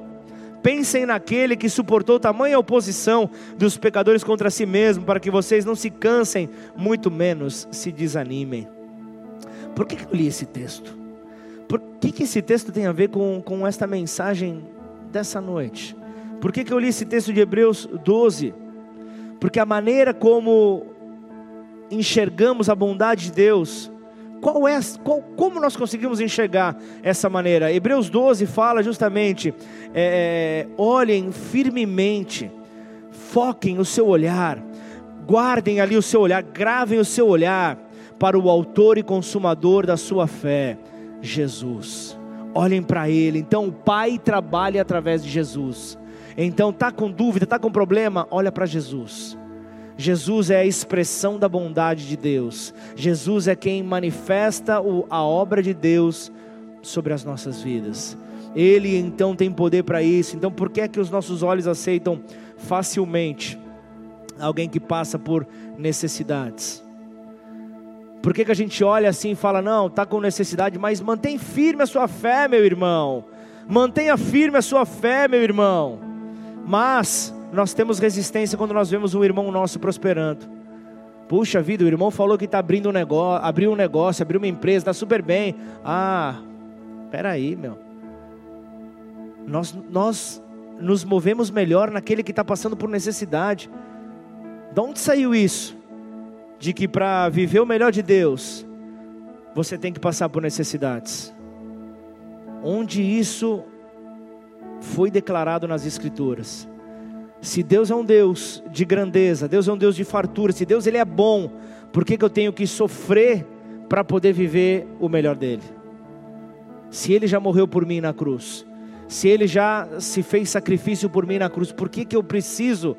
Speaker 1: pensem naquele que suportou tamanha oposição dos pecadores contra si mesmo, para que vocês não se cansem, muito menos se desanimem. Por que, eu li esse texto? Por que, que esse texto tem a ver com, com esta mensagem dessa noite? Por que, que eu li esse texto de Hebreus 12? Porque a maneira como enxergamos a bondade de Deus, qual é, qual, como nós conseguimos enxergar essa maneira? Hebreus 12 fala justamente: é, olhem firmemente, foquem o seu olhar, guardem ali o seu olhar, gravem o seu olhar para o Autor e Consumador da sua fé, Jesus. Olhem para Ele. Então, o Pai trabalha através de Jesus. Então, tá com dúvida, tá com problema, olha para Jesus. Jesus é a expressão da bondade de Deus. Jesus é quem manifesta a obra de Deus sobre as nossas vidas. Ele então tem poder para isso. Então, por que é que os nossos olhos aceitam facilmente alguém que passa por necessidades? Por que, que a gente olha assim e fala, não, está com necessidade, mas mantém firme a sua fé, meu irmão. Mantenha firme a sua fé, meu irmão. Mas nós temos resistência quando nós vemos um irmão nosso prosperando. Puxa vida, o irmão falou que está abrindo um negócio, abriu um negócio, abriu uma empresa, está super bem. Ah, peraí, meu. Nós, nós nos movemos melhor naquele que está passando por necessidade. De onde saiu isso? De que para viver o melhor de Deus, você tem que passar por necessidades. Onde isso foi declarado nas Escrituras. Se Deus é um Deus de grandeza, Deus é um Deus de fartura, se Deus ele é bom, por que, que eu tenho que sofrer para poder viver o melhor dele? Se ele já morreu por mim na cruz, se ele já se fez sacrifício por mim na cruz, por que, que eu preciso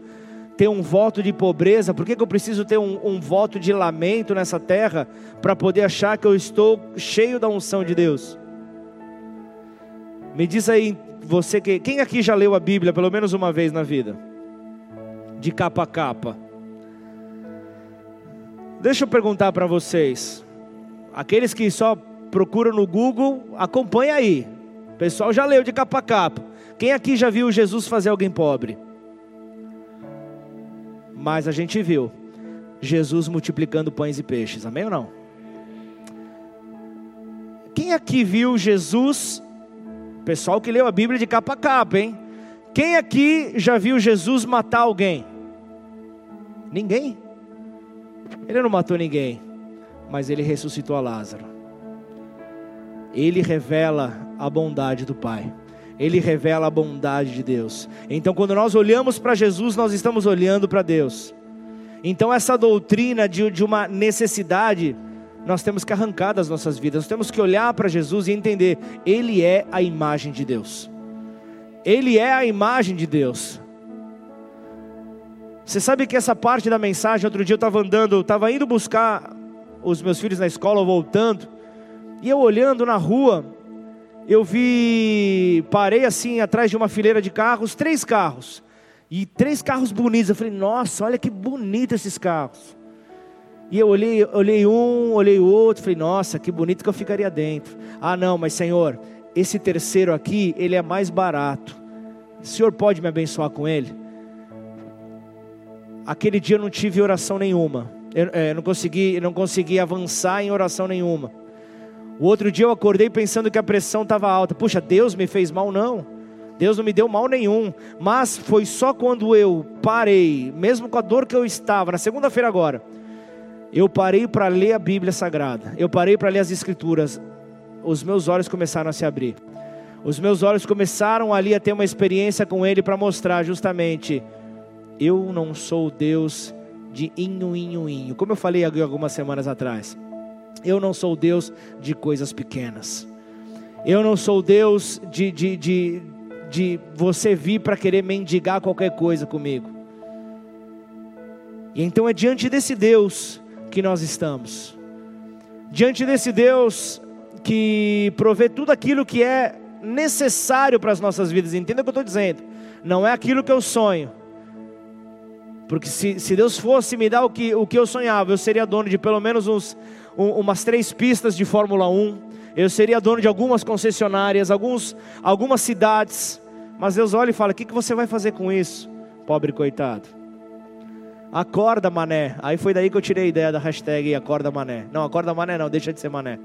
Speaker 1: ter um voto de pobreza? Por que, que eu preciso ter um, um voto de lamento nessa terra para poder achar que eu estou cheio da unção de Deus? Me diz aí você que quem aqui já leu a Bíblia pelo menos uma vez na vida? De capa a capa. Deixa eu perguntar para vocês. Aqueles que só procuram no Google, acompanha aí. O pessoal já leu de capa a capa. Quem aqui já viu Jesus fazer alguém pobre? Mas a gente viu Jesus multiplicando pães e peixes. Amém ou não? Quem aqui viu Jesus Pessoal que leu a Bíblia de capa a capa, hein? Quem aqui já viu Jesus matar alguém? Ninguém. Ele não matou ninguém, mas ele ressuscitou a Lázaro. Ele revela a bondade do Pai. Ele revela a bondade de Deus. Então, quando nós olhamos para Jesus, nós estamos olhando para Deus. Então, essa doutrina de, de uma necessidade nós temos que arrancar das nossas vidas, nós temos que olhar para Jesus e entender: Ele é a imagem de Deus. Ele é a imagem de Deus. Você sabe que essa parte da mensagem, outro dia eu estava andando, estava indo buscar os meus filhos na escola, voltando, e eu olhando na rua, eu vi, parei assim atrás de uma fileira de carros, três carros, e três carros bonitos. Eu falei, nossa, olha que bonito esses carros. E eu olhei, olhei um, olhei o outro, falei, nossa, que bonito que eu ficaria dentro. Ah, não, mas Senhor, esse terceiro aqui, ele é mais barato. O Senhor pode me abençoar com ele? Aquele dia eu não tive oração nenhuma. Eu, é, não consegui, não consegui avançar em oração nenhuma. O outro dia eu acordei pensando que a pressão estava alta. Puxa, Deus me fez mal? Não. Deus não me deu mal nenhum. Mas foi só quando eu parei, mesmo com a dor que eu estava, na segunda-feira agora eu parei para ler a Bíblia Sagrada, eu parei para ler as Escrituras, os meus olhos começaram a se abrir. Os meus olhos começaram ali a ter uma experiência com Ele para mostrar justamente: eu não sou Deus de inho, inho, inho. Como eu falei algumas semanas atrás, eu não sou Deus de coisas pequenas. Eu não sou Deus de, de, de, de você vir para querer mendigar qualquer coisa comigo. E então é diante desse Deus que nós estamos. Diante desse Deus que provê tudo aquilo que é necessário para as nossas vidas. Entenda o que eu estou dizendo. Não é aquilo que eu sonho. Porque se, se Deus fosse me dar o que, o que eu sonhava, eu seria dono de pelo menos uns, um, umas três pistas de Fórmula 1. Eu seria dono de algumas concessionárias, alguns, algumas cidades. Mas Deus olha e fala: O que, que você vai fazer com isso, pobre coitado? Acorda, mané. Aí foi daí que eu tirei a ideia da hashtag Acorda Mané. Não, acorda mané não, deixa de ser mané.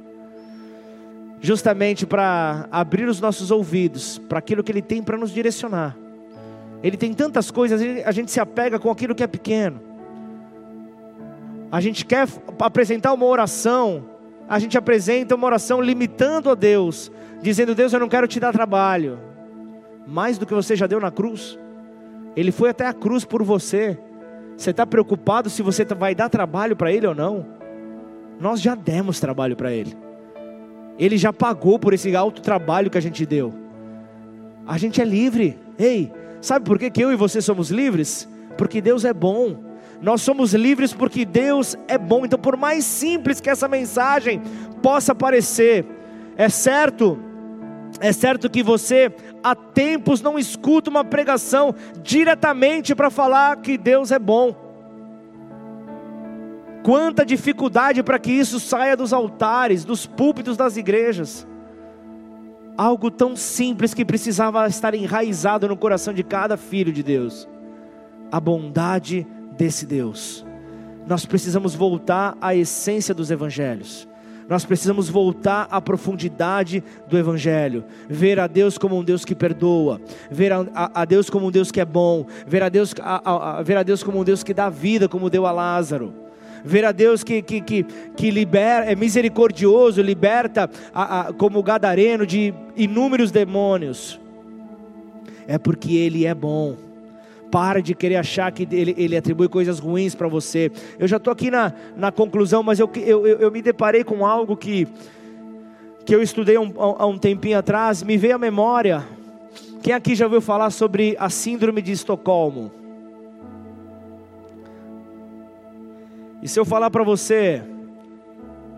Speaker 1: Justamente para abrir os nossos ouvidos para aquilo que Ele tem para nos direcionar. Ele tem tantas coisas, a gente se apega com aquilo que é pequeno. A gente quer apresentar uma oração, a gente apresenta uma oração limitando a Deus, dizendo: Deus, eu não quero te dar trabalho, mais do que você já deu na cruz. Ele foi até a cruz por você. Você está preocupado se você vai dar trabalho para Ele ou não? Nós já demos trabalho para Ele. Ele já pagou por esse alto trabalho que a gente deu. A gente é livre. Ei, sabe por que, que eu e você somos livres? Porque Deus é bom. Nós somos livres porque Deus é bom. Então, por mais simples que essa mensagem possa parecer, é certo, é certo que você há tempos não escuta uma pregação diretamente para falar que Deus é bom. Quanta dificuldade para que isso saia dos altares, dos púlpitos das igrejas. Algo tão simples que precisava estar enraizado no coração de cada filho de Deus. A bondade desse Deus. Nós precisamos voltar à essência dos evangelhos. Nós precisamos voltar à profundidade do Evangelho, ver a Deus como um Deus que perdoa, ver a, a, Deus como um Deus que é bom, ver a Deus, a, ver a Deus como um Deus que dá vida, como deu a Lázaro. Ver a Deus que, que, que, que libera, é misericordioso, liberta a, a, como gadareno de inúmeros demônios, é porque Ele é bom. Para de querer achar que ele, ele atribui coisas ruins para você. Eu já estou aqui na, na conclusão, mas eu, eu, eu me deparei com algo que, que eu estudei um, há um tempinho atrás, me veio à memória. Quem aqui já ouviu falar sobre a Síndrome de Estocolmo? E se eu falar para você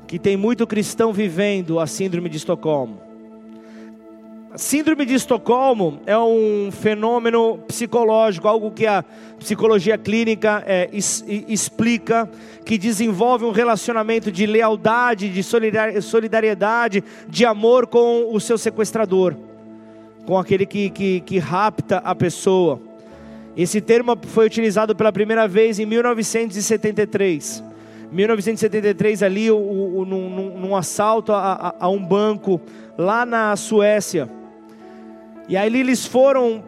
Speaker 1: que tem muito cristão vivendo a Síndrome de Estocolmo, Síndrome de Estocolmo é um fenômeno psicológico, algo que a psicologia clínica é, explica, que desenvolve um relacionamento de lealdade, de solidariedade, de amor com o seu sequestrador, com aquele que, que, que rapta a pessoa. Esse termo foi utilizado pela primeira vez em 1973. 1973 ali, o, o, num, num assalto a, a, a um banco lá na Suécia. E aí eles foram,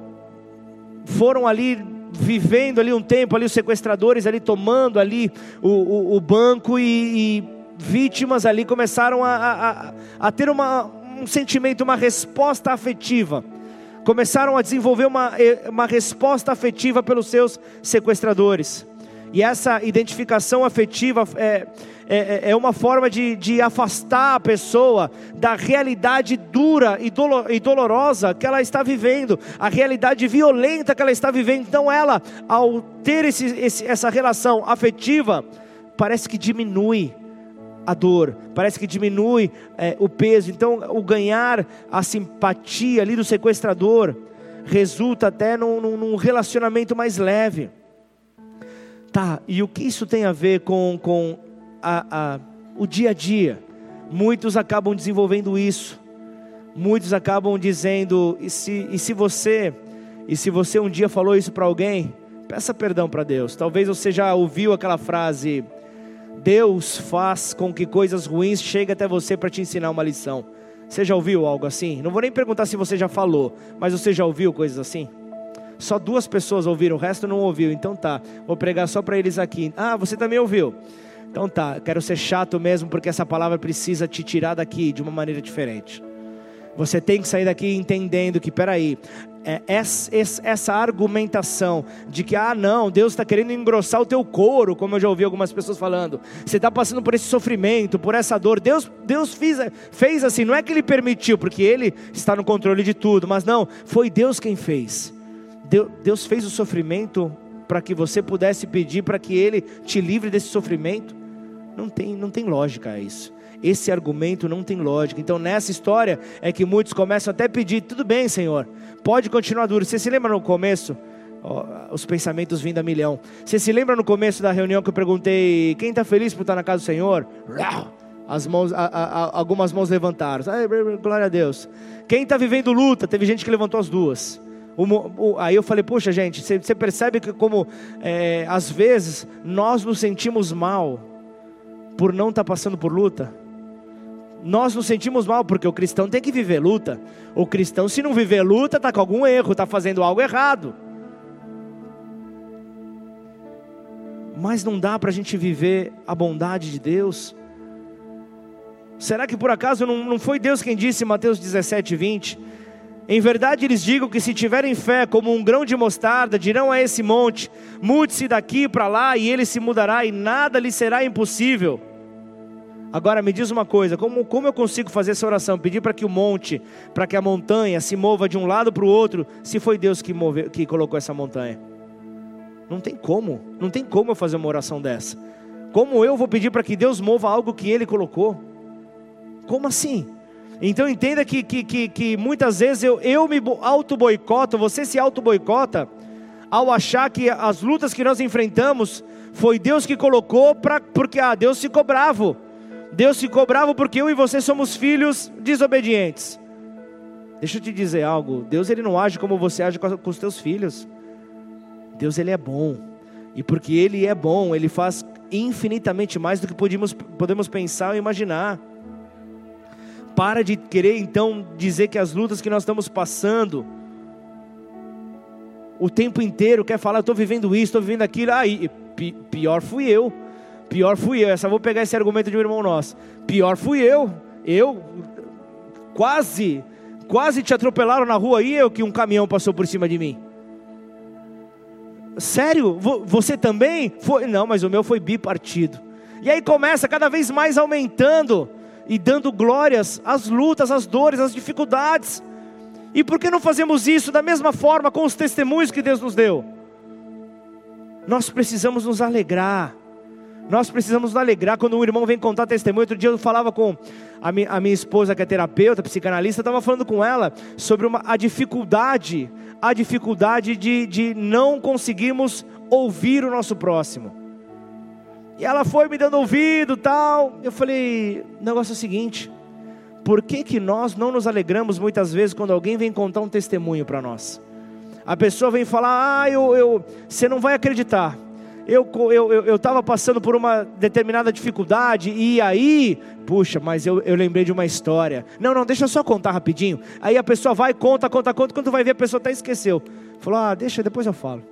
Speaker 1: foram ali vivendo ali um tempo, ali os sequestradores ali tomando ali o, o, o banco e, e, vítimas ali começaram a, a, a ter uma, um sentimento, uma resposta afetiva. Começaram a desenvolver uma, uma resposta afetiva pelos seus sequestradores. E essa identificação afetiva é, é, é, é uma forma de, de afastar a pessoa da realidade dura e, dolo, e dolorosa que ela está vivendo, a realidade violenta que ela está vivendo. Então, ela, ao ter esse, esse, essa relação afetiva, parece que diminui a dor, parece que diminui é, o peso. Então, o ganhar a simpatia ali do sequestrador resulta até num, num relacionamento mais leve. Tá, e o que isso tem a ver com, com a, a, o dia a dia. Muitos acabam desenvolvendo isso. Muitos acabam dizendo: e se, e se você, e se você um dia falou isso para alguém, peça perdão para Deus. Talvez você já ouviu aquela frase: Deus faz com que coisas ruins cheguem até você para te ensinar uma lição. Você já ouviu algo assim? Não vou nem perguntar se você já falou, mas você já ouviu coisas assim? Só duas pessoas ouviram, o resto não ouviu. Então tá, vou pregar só para eles aqui. Ah, você também ouviu? Então tá, quero ser chato mesmo porque essa palavra precisa te tirar daqui de uma maneira diferente. Você tem que sair daqui entendendo que, peraí, é, essa argumentação de que, ah, não, Deus está querendo engrossar o teu couro, como eu já ouvi algumas pessoas falando. Você está passando por esse sofrimento, por essa dor. Deus, Deus fez, fez assim, não é que Ele permitiu, porque Ele está no controle de tudo, mas não, foi Deus quem fez. Deus fez o sofrimento para que você pudesse pedir para que Ele te livre desse sofrimento. Não tem, não tem lógica isso. Esse argumento não tem lógica. Então, nessa história é que muitos começam até a pedir: tudo bem, Senhor, pode continuar duro. Você se lembra no começo? Oh, os pensamentos vindo a milhão. Você se lembra no começo da reunião que eu perguntei: quem está feliz por estar na casa do Senhor? As mãos, a, a, algumas mãos levantaram. Glória a Deus. Quem está vivendo luta? Teve gente que levantou as duas. O, o, aí eu falei, puxa gente, você percebe que como é, às vezes nós nos sentimos mal por não estar tá passando por luta? nós nos sentimos mal, porque o cristão tem que viver luta. O cristão, se não viver luta, está com algum erro, está fazendo algo errado. Mas não dá para a gente viver a bondade de Deus. Será que por acaso não, não foi Deus quem disse em Mateus 17, 20? Em verdade lhes digo que se tiverem fé como um grão de mostarda, dirão a esse monte: mude-se daqui para lá, e ele se mudará, e nada lhe será impossível. Agora me diz uma coisa: como, como eu consigo fazer essa oração? Pedir para que o monte, para que a montanha se mova de um lado para o outro, se foi Deus que, move, que colocou essa montanha? Não tem como, não tem como eu fazer uma oração dessa. Como eu vou pedir para que Deus mova algo que Ele colocou? Como assim? Então entenda que, que, que, que muitas vezes eu, eu me auto-boicoto, você se auto-boicota, ao achar que as lutas que nós enfrentamos foi Deus que colocou, pra, porque ah, Deus ficou bravo. Deus ficou bravo porque eu e você somos filhos desobedientes. Deixa eu te dizer algo. Deus ele não age como você age com os teus filhos. Deus ele é bom. E porque ele é bom, ele faz infinitamente mais do que podemos, podemos pensar ou imaginar. Para de querer então dizer que as lutas que nós estamos passando o tempo inteiro quer falar, estou vivendo isso, estou vivendo aquilo. Ah, pior fui eu. Pior fui eu. Essa vou pegar esse argumento de um irmão nosso. Pior fui eu. Eu quase, quase te atropelaram na rua e eu que um caminhão passou por cima de mim. Sério? Você também? Foi? Não, mas o meu foi bipartido. E aí começa cada vez mais aumentando e dando glórias às lutas, às dores, às dificuldades. E por que não fazemos isso da mesma forma com os testemunhos que Deus nos deu? Nós precisamos nos alegrar nós precisamos nos alegrar quando um irmão vem contar testemunho. Outro dia eu falava com a minha, a minha esposa, que é terapeuta, psicanalista, estava falando com ela sobre uma, a dificuldade, a dificuldade de, de não conseguirmos ouvir o nosso próximo. E ela foi me dando ouvido tal. Eu falei, o negócio é o seguinte: por que, que nós não nos alegramos muitas vezes quando alguém vem contar um testemunho para nós? A pessoa vem falar, ah, eu, eu, você não vai acreditar eu estava eu, eu, passando por uma determinada dificuldade, e aí, puxa, mas eu, eu lembrei de uma história. Não, não, deixa eu só contar rapidinho. Aí a pessoa vai, conta, conta, conta, quando vai ver a pessoa até esqueceu. Falou, ah, deixa, depois eu falo.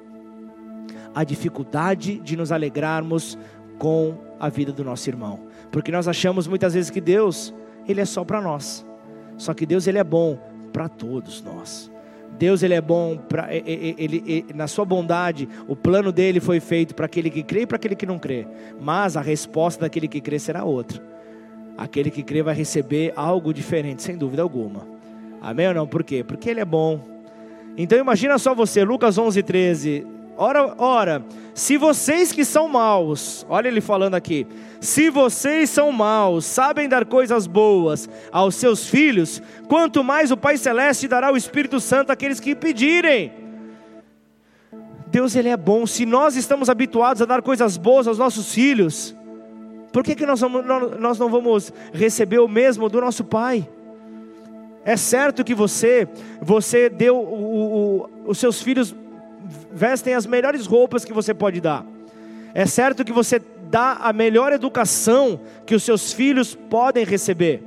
Speaker 1: A dificuldade de nos alegrarmos com a vida do nosso irmão. Porque nós achamos muitas vezes que Deus, Ele é só para nós. Só que Deus, Ele é bom para todos nós. Deus ele é bom, pra, ele, ele, ele, na sua bondade, o plano dele foi feito para aquele que crê e para aquele que não crê. Mas a resposta daquele que crê será outra. Aquele que crê vai receber algo diferente, sem dúvida alguma. Amém ou não? Por quê? Porque ele é bom. Então imagina só você, Lucas 11, 13. Ora, ora, se vocês que são maus, olha ele falando aqui, se vocês são maus, sabem dar coisas boas aos seus filhos, quanto mais o Pai Celeste dará o Espírito Santo àqueles que pedirem. Deus ele é bom, se nós estamos habituados a dar coisas boas aos nossos filhos, por que, que nós, vamos, nós não vamos receber o mesmo do nosso Pai? É certo que você, você deu o, o, os seus filhos vestem as melhores roupas que você pode dar. É certo que você dá a melhor educação que os seus filhos podem receber.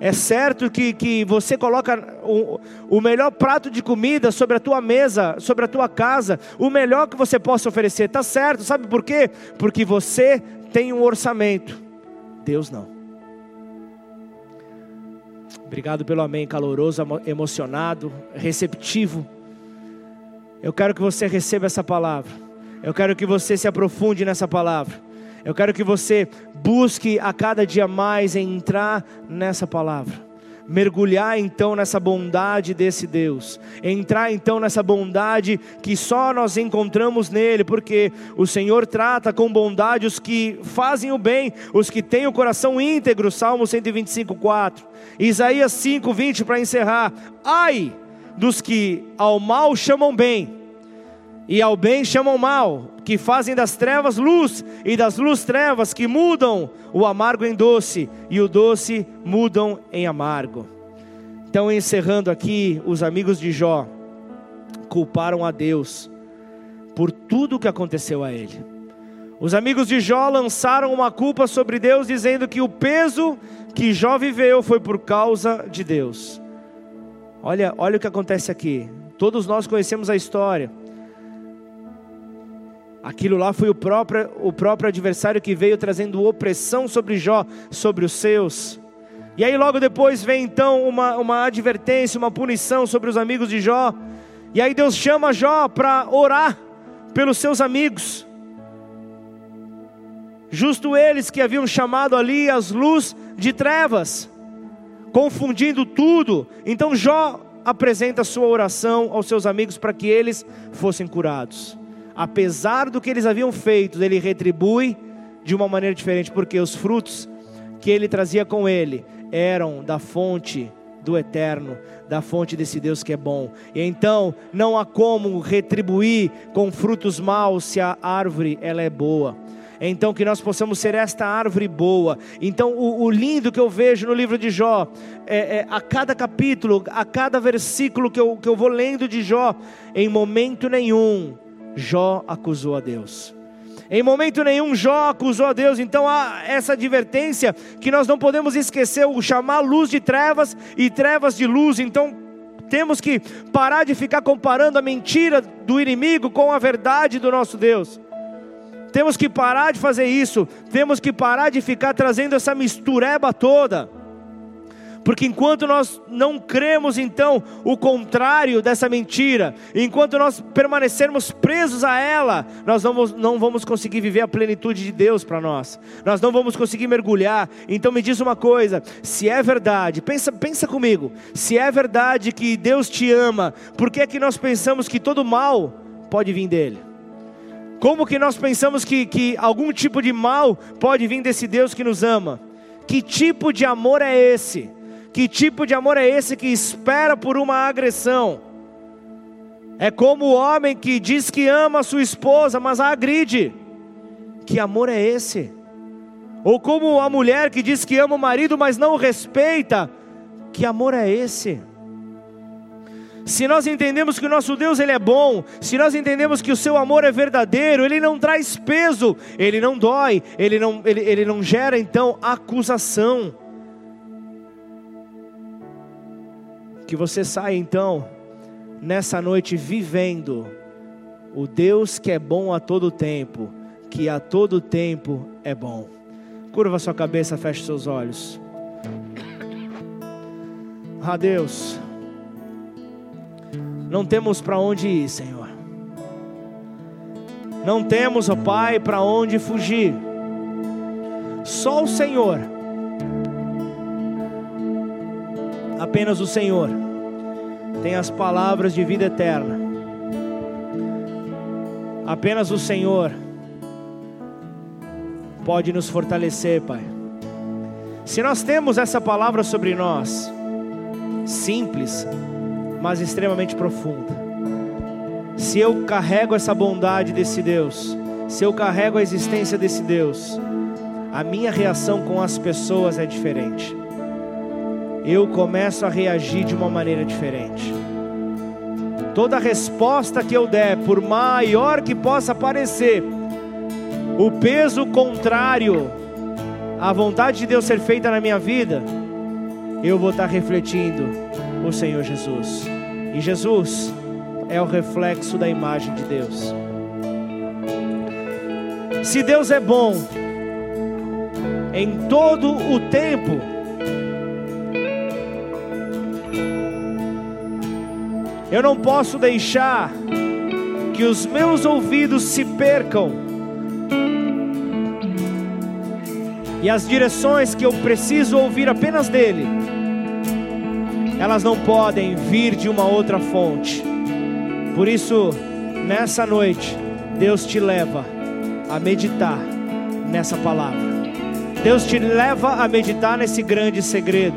Speaker 1: É certo que, que você coloca o, o melhor prato de comida sobre a tua mesa, sobre a tua casa, o melhor que você possa oferecer. Está certo, sabe por quê? Porque você tem um orçamento, Deus não. Obrigado pelo amém caloroso, emocionado, receptivo. Eu quero que você receba essa palavra. Eu quero que você se aprofunde nessa palavra. Eu quero que você busque a cada dia mais entrar nessa palavra. Mergulhar então nessa bondade desse Deus, entrar então nessa bondade que só nós encontramos nele, porque o Senhor trata com bondade os que fazem o bem, os que têm o coração íntegro, Salmo 125, 4, Isaías 5, 20 para encerrar, ai dos que ao mal chamam bem, e ao bem chamam mal, que fazem das trevas luz e das luz trevas, que mudam o amargo em doce e o doce mudam em amargo. Então, encerrando aqui, os amigos de Jó culparam a Deus por tudo o que aconteceu a ele. Os amigos de Jó lançaram uma culpa sobre Deus, dizendo que o peso que Jó viveu foi por causa de Deus. Olha, olha o que acontece aqui. Todos nós conhecemos a história. Aquilo lá foi o próprio, o próprio adversário que veio trazendo opressão sobre Jó, sobre os seus. E aí logo depois vem então uma, uma advertência, uma punição sobre os amigos de Jó. E aí Deus chama Jó para orar pelos seus amigos. Justo eles que haviam chamado ali as luz de trevas, confundindo tudo. Então Jó apresenta sua oração aos seus amigos para que eles fossem curados apesar do que eles haviam feito, ele retribui de uma maneira diferente, porque os frutos que ele trazia com ele eram da fonte do eterno, da fonte desse Deus que é bom. E então não há como retribuir com frutos maus se a árvore ela é boa. Então que nós possamos ser esta árvore boa. Então o, o lindo que eu vejo no livro de Jó, é, é, a cada capítulo, a cada versículo que eu, que eu vou lendo de Jó, em momento nenhum Jó acusou a Deus. Em momento nenhum Jó acusou a Deus, então há essa advertência que nós não podemos esquecer o chamar luz de trevas e trevas de luz. Então temos que parar de ficar comparando a mentira do inimigo com a verdade do nosso Deus. Temos que parar de fazer isso, temos que parar de ficar trazendo essa mistureba toda. Porque enquanto nós não cremos então o contrário dessa mentira, enquanto nós permanecermos presos a ela, nós não vamos, não vamos conseguir viver a plenitude de Deus para nós. Nós não vamos conseguir mergulhar. Então me diz uma coisa, se é verdade, pensa, pensa comigo, se é verdade que Deus te ama, por que é que nós pensamos que todo mal pode vir dele? Como que nós pensamos que, que algum tipo de mal pode vir desse Deus que nos ama? Que tipo de amor é esse? Que tipo de amor é esse que espera por uma agressão? É como o homem que diz que ama a sua esposa, mas a agride. Que amor é esse? Ou como a mulher que diz que ama o marido, mas não o respeita. Que amor é esse? Se nós entendemos que o nosso Deus ele é bom, se nós entendemos que o seu amor é verdadeiro, ele não traz peso, ele não dói, ele não, ele, ele não gera então acusação. Que você saia então, nessa noite, vivendo o Deus que é bom a todo tempo, que a todo tempo é bom. Curva sua cabeça, feche seus olhos. Ah, não temos para onde ir, Senhor. Não temos, ó Pai, para onde fugir. Só o Senhor Apenas o Senhor tem as palavras de vida eterna. Apenas o Senhor pode nos fortalecer, Pai. Se nós temos essa palavra sobre nós, simples, mas extremamente profunda. Se eu carrego essa bondade desse Deus, se eu carrego a existência desse Deus, a minha reação com as pessoas é diferente eu começo a reagir de uma maneira diferente. Toda resposta que eu der, por maior que possa parecer, o peso contrário à vontade de Deus ser feita na minha vida, eu vou estar refletindo o Senhor Jesus. E Jesus é o reflexo da imagem de Deus. Se Deus é bom em todo o tempo, Eu não posso deixar que os meus ouvidos se percam e as direções que eu preciso ouvir apenas dele, elas não podem vir de uma outra fonte. Por isso, nessa noite, Deus te leva a meditar nessa palavra. Deus te leva a meditar nesse grande segredo,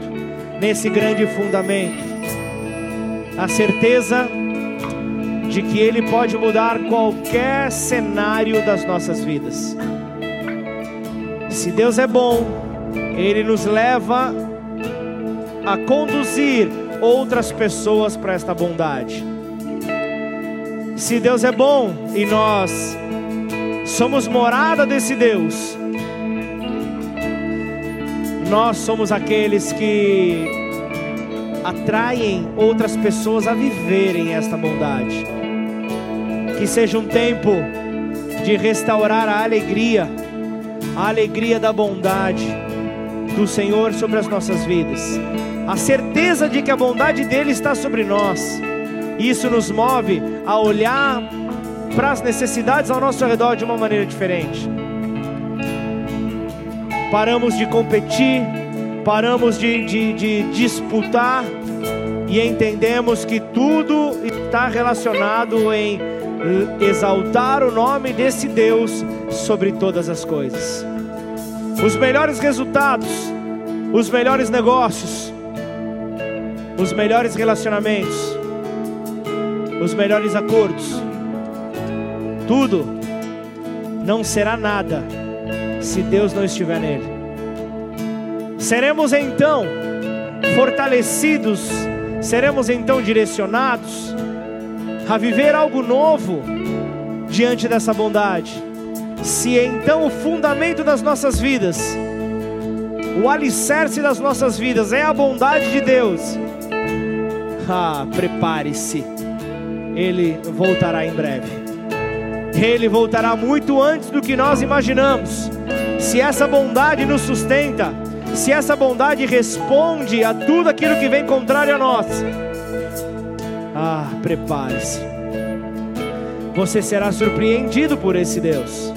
Speaker 1: nesse grande fundamento. A certeza de que Ele pode mudar qualquer cenário das nossas vidas. Se Deus é bom, Ele nos leva a conduzir outras pessoas para esta bondade. Se Deus é bom e nós somos morada desse Deus, nós somos aqueles que atraem outras pessoas a viverem esta bondade. Que seja um tempo de restaurar a alegria, a alegria da bondade do Senhor sobre as nossas vidas, a certeza de que a bondade dele está sobre nós. Isso nos move a olhar para as necessidades ao nosso redor de uma maneira diferente. Paramos de competir, paramos de, de, de disputar e entendemos que tudo está relacionado em exaltar o nome desse Deus sobre todas as coisas. Os melhores resultados, os melhores negócios, os melhores relacionamentos, os melhores acordos, tudo não será nada se Deus não estiver nele. Seremos então fortalecidos, seremos então direcionados a viver algo novo diante dessa bondade. Se então o fundamento das nossas vidas, o alicerce das nossas vidas é a bondade de Deus, ah, prepare-se, Ele voltará em breve. Ele voltará muito antes do que nós imaginamos. Se essa bondade nos sustenta, se essa bondade responde a tudo aquilo que vem contrário a nós, ah, prepare-se. Você será surpreendido por esse Deus.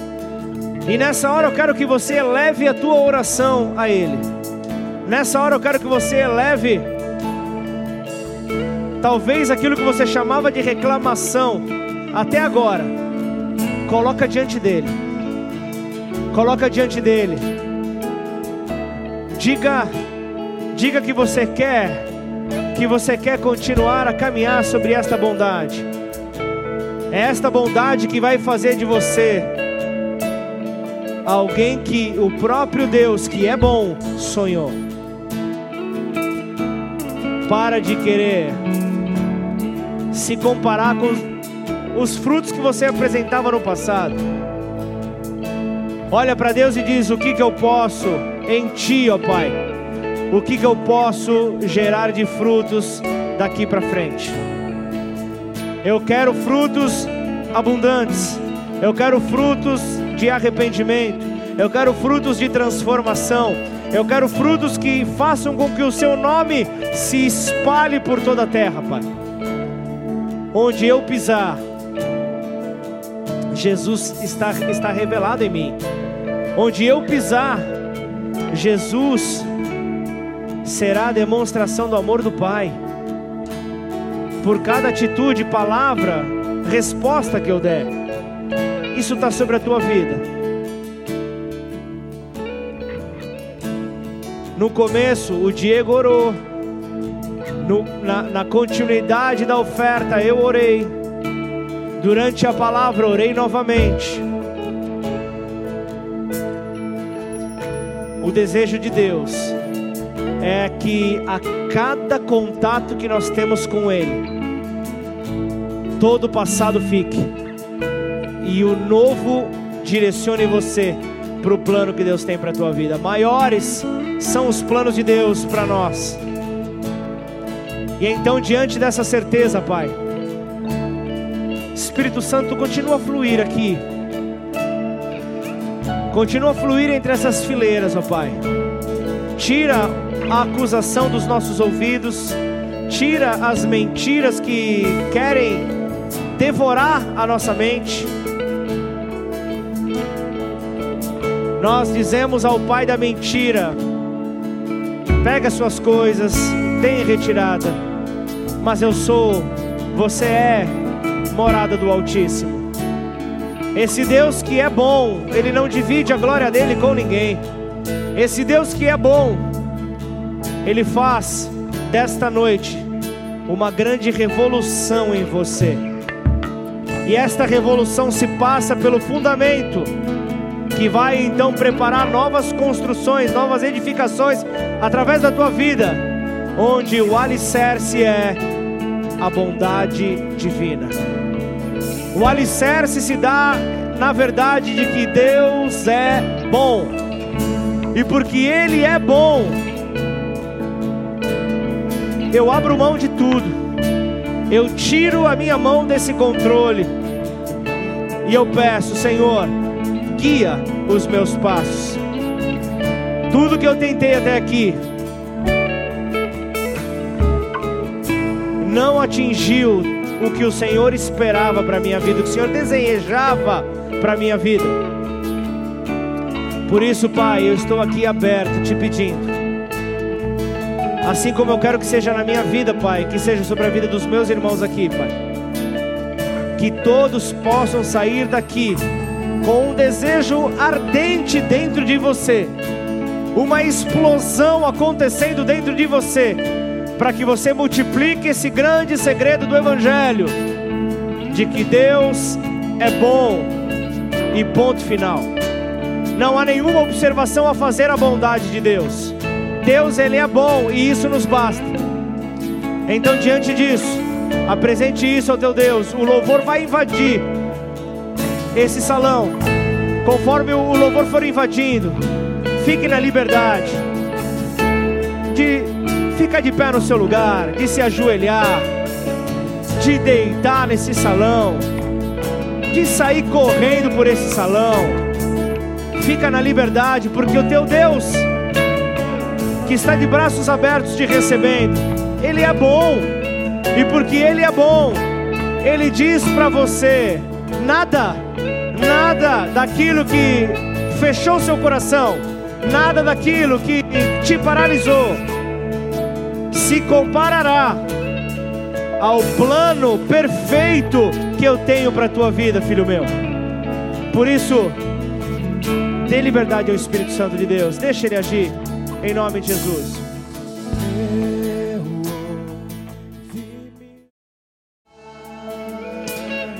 Speaker 1: E nessa hora eu quero que você eleve a tua oração a Ele. Nessa hora eu quero que você eleve, talvez aquilo que você chamava de reclamação, até agora, coloca diante dele. Coloca diante dele. Diga, diga que você quer que você quer continuar a caminhar sobre esta bondade. É esta bondade que vai fazer de você alguém que o próprio Deus, que é bom, sonhou. Para de querer se comparar com os frutos que você apresentava no passado. Olha para Deus e diz: O que, que eu posso em Ti, ó Pai? o que, que eu posso gerar de frutos daqui para frente. Eu quero frutos abundantes, eu quero frutos de arrependimento, eu quero frutos de transformação, eu quero frutos que façam com que o seu nome se espalhe por toda a terra, Pai. Onde eu pisar, Jesus está, está revelado em mim. Onde eu pisar, Jesus será a demonstração do amor do Pai. Por cada atitude, palavra, resposta que eu der, isso está sobre a tua vida. No começo, o Diego orou. No, na, na continuidade da oferta, eu orei. Durante a palavra, orei novamente. O desejo de Deus é que a cada contato que nós temos com Ele, todo o passado fique e o novo direcione você para o plano que Deus tem para a tua vida. Maiores são os planos de Deus para nós. E então, diante dessa certeza, Pai, Espírito Santo continua a fluir aqui. Continua a fluir entre essas fileiras, ó Pai. Tira a acusação dos nossos ouvidos, tira as mentiras que querem devorar a nossa mente. Nós dizemos ao pai da mentira: pega suas coisas, tem retirada. Mas eu sou, você é morada do Altíssimo. Esse Deus que é bom, ele não divide a glória dele com ninguém. Esse Deus que é bom, ele faz desta noite uma grande revolução em você. E esta revolução se passa pelo fundamento, que vai então preparar novas construções, novas edificações através da tua vida, onde o alicerce é a bondade divina. O alicerce se dá na verdade de que Deus é bom, e porque Ele é bom, eu abro mão de tudo, eu tiro a minha mão desse controle, e eu peço, Senhor, guia os meus passos. Tudo que eu tentei até aqui não atingiu o que o Senhor esperava para a minha vida, o que o Senhor desejava para a minha vida. Por isso, Pai, eu estou aqui aberto te pedindo Assim como eu quero que seja na minha vida, Pai, que seja sobre a vida dos meus irmãos aqui, Pai. Que todos possam sair daqui com um desejo ardente dentro de você, uma explosão acontecendo dentro de você, para que você multiplique esse grande segredo do Evangelho, de que Deus é bom e ponto final. Não há nenhuma observação a fazer a bondade de Deus. Deus ele é bom e isso nos basta. Então diante disso, apresente isso ao teu Deus. O louvor vai invadir esse salão. Conforme o louvor for invadindo, fique na liberdade de ficar de pé no seu lugar, de se ajoelhar, de deitar nesse salão, de sair correndo por esse salão. Fica na liberdade, porque o teu Deus que está de braços abertos te recebendo. Ele é bom, e porque Ele é bom, Ele diz para você: nada, nada daquilo que fechou seu coração, nada daquilo que te paralisou, se comparará ao plano perfeito que eu tenho para a tua vida, filho meu. Por isso, dê liberdade ao Espírito Santo de Deus, deixa ele agir em nome de Jesus.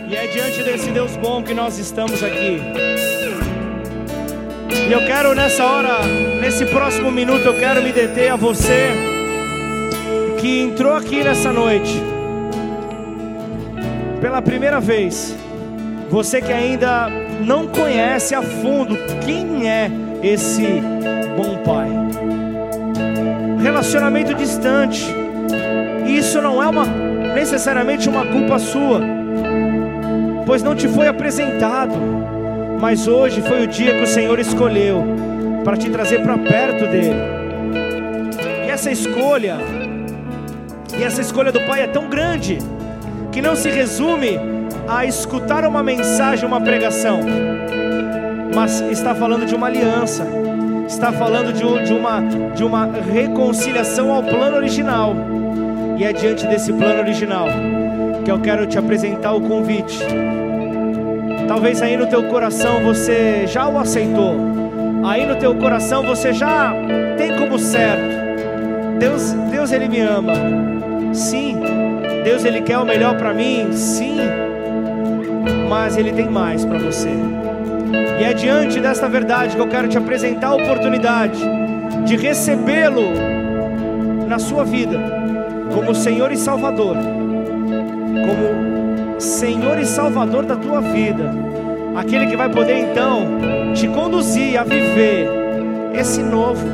Speaker 1: E é diante desse Deus bom que nós estamos aqui. E eu quero nessa hora, nesse próximo minuto, eu quero me deter a você que entrou aqui nessa noite pela primeira vez. Você que ainda não conhece a fundo quem é esse bom Pai relacionamento distante. Isso não é uma necessariamente uma culpa sua, pois não te foi apresentado, mas hoje foi o dia que o Senhor escolheu para te trazer para perto dele. E essa escolha, e essa escolha do Pai é tão grande que não se resume a escutar uma mensagem, uma pregação, mas está falando de uma aliança está falando de, de, uma, de uma reconciliação ao plano original. E é diante desse plano original que eu quero te apresentar o convite. Talvez aí no teu coração você já o aceitou. Aí no teu coração você já tem como certo. Deus, Deus ele me ama. Sim. Deus ele quer o melhor para mim. Sim. Mas ele tem mais para você. E é diante desta verdade que eu quero te apresentar a oportunidade de recebê-lo na sua vida como Senhor e Salvador, como Senhor e Salvador da tua vida, aquele que vai poder então te conduzir a viver esse novo.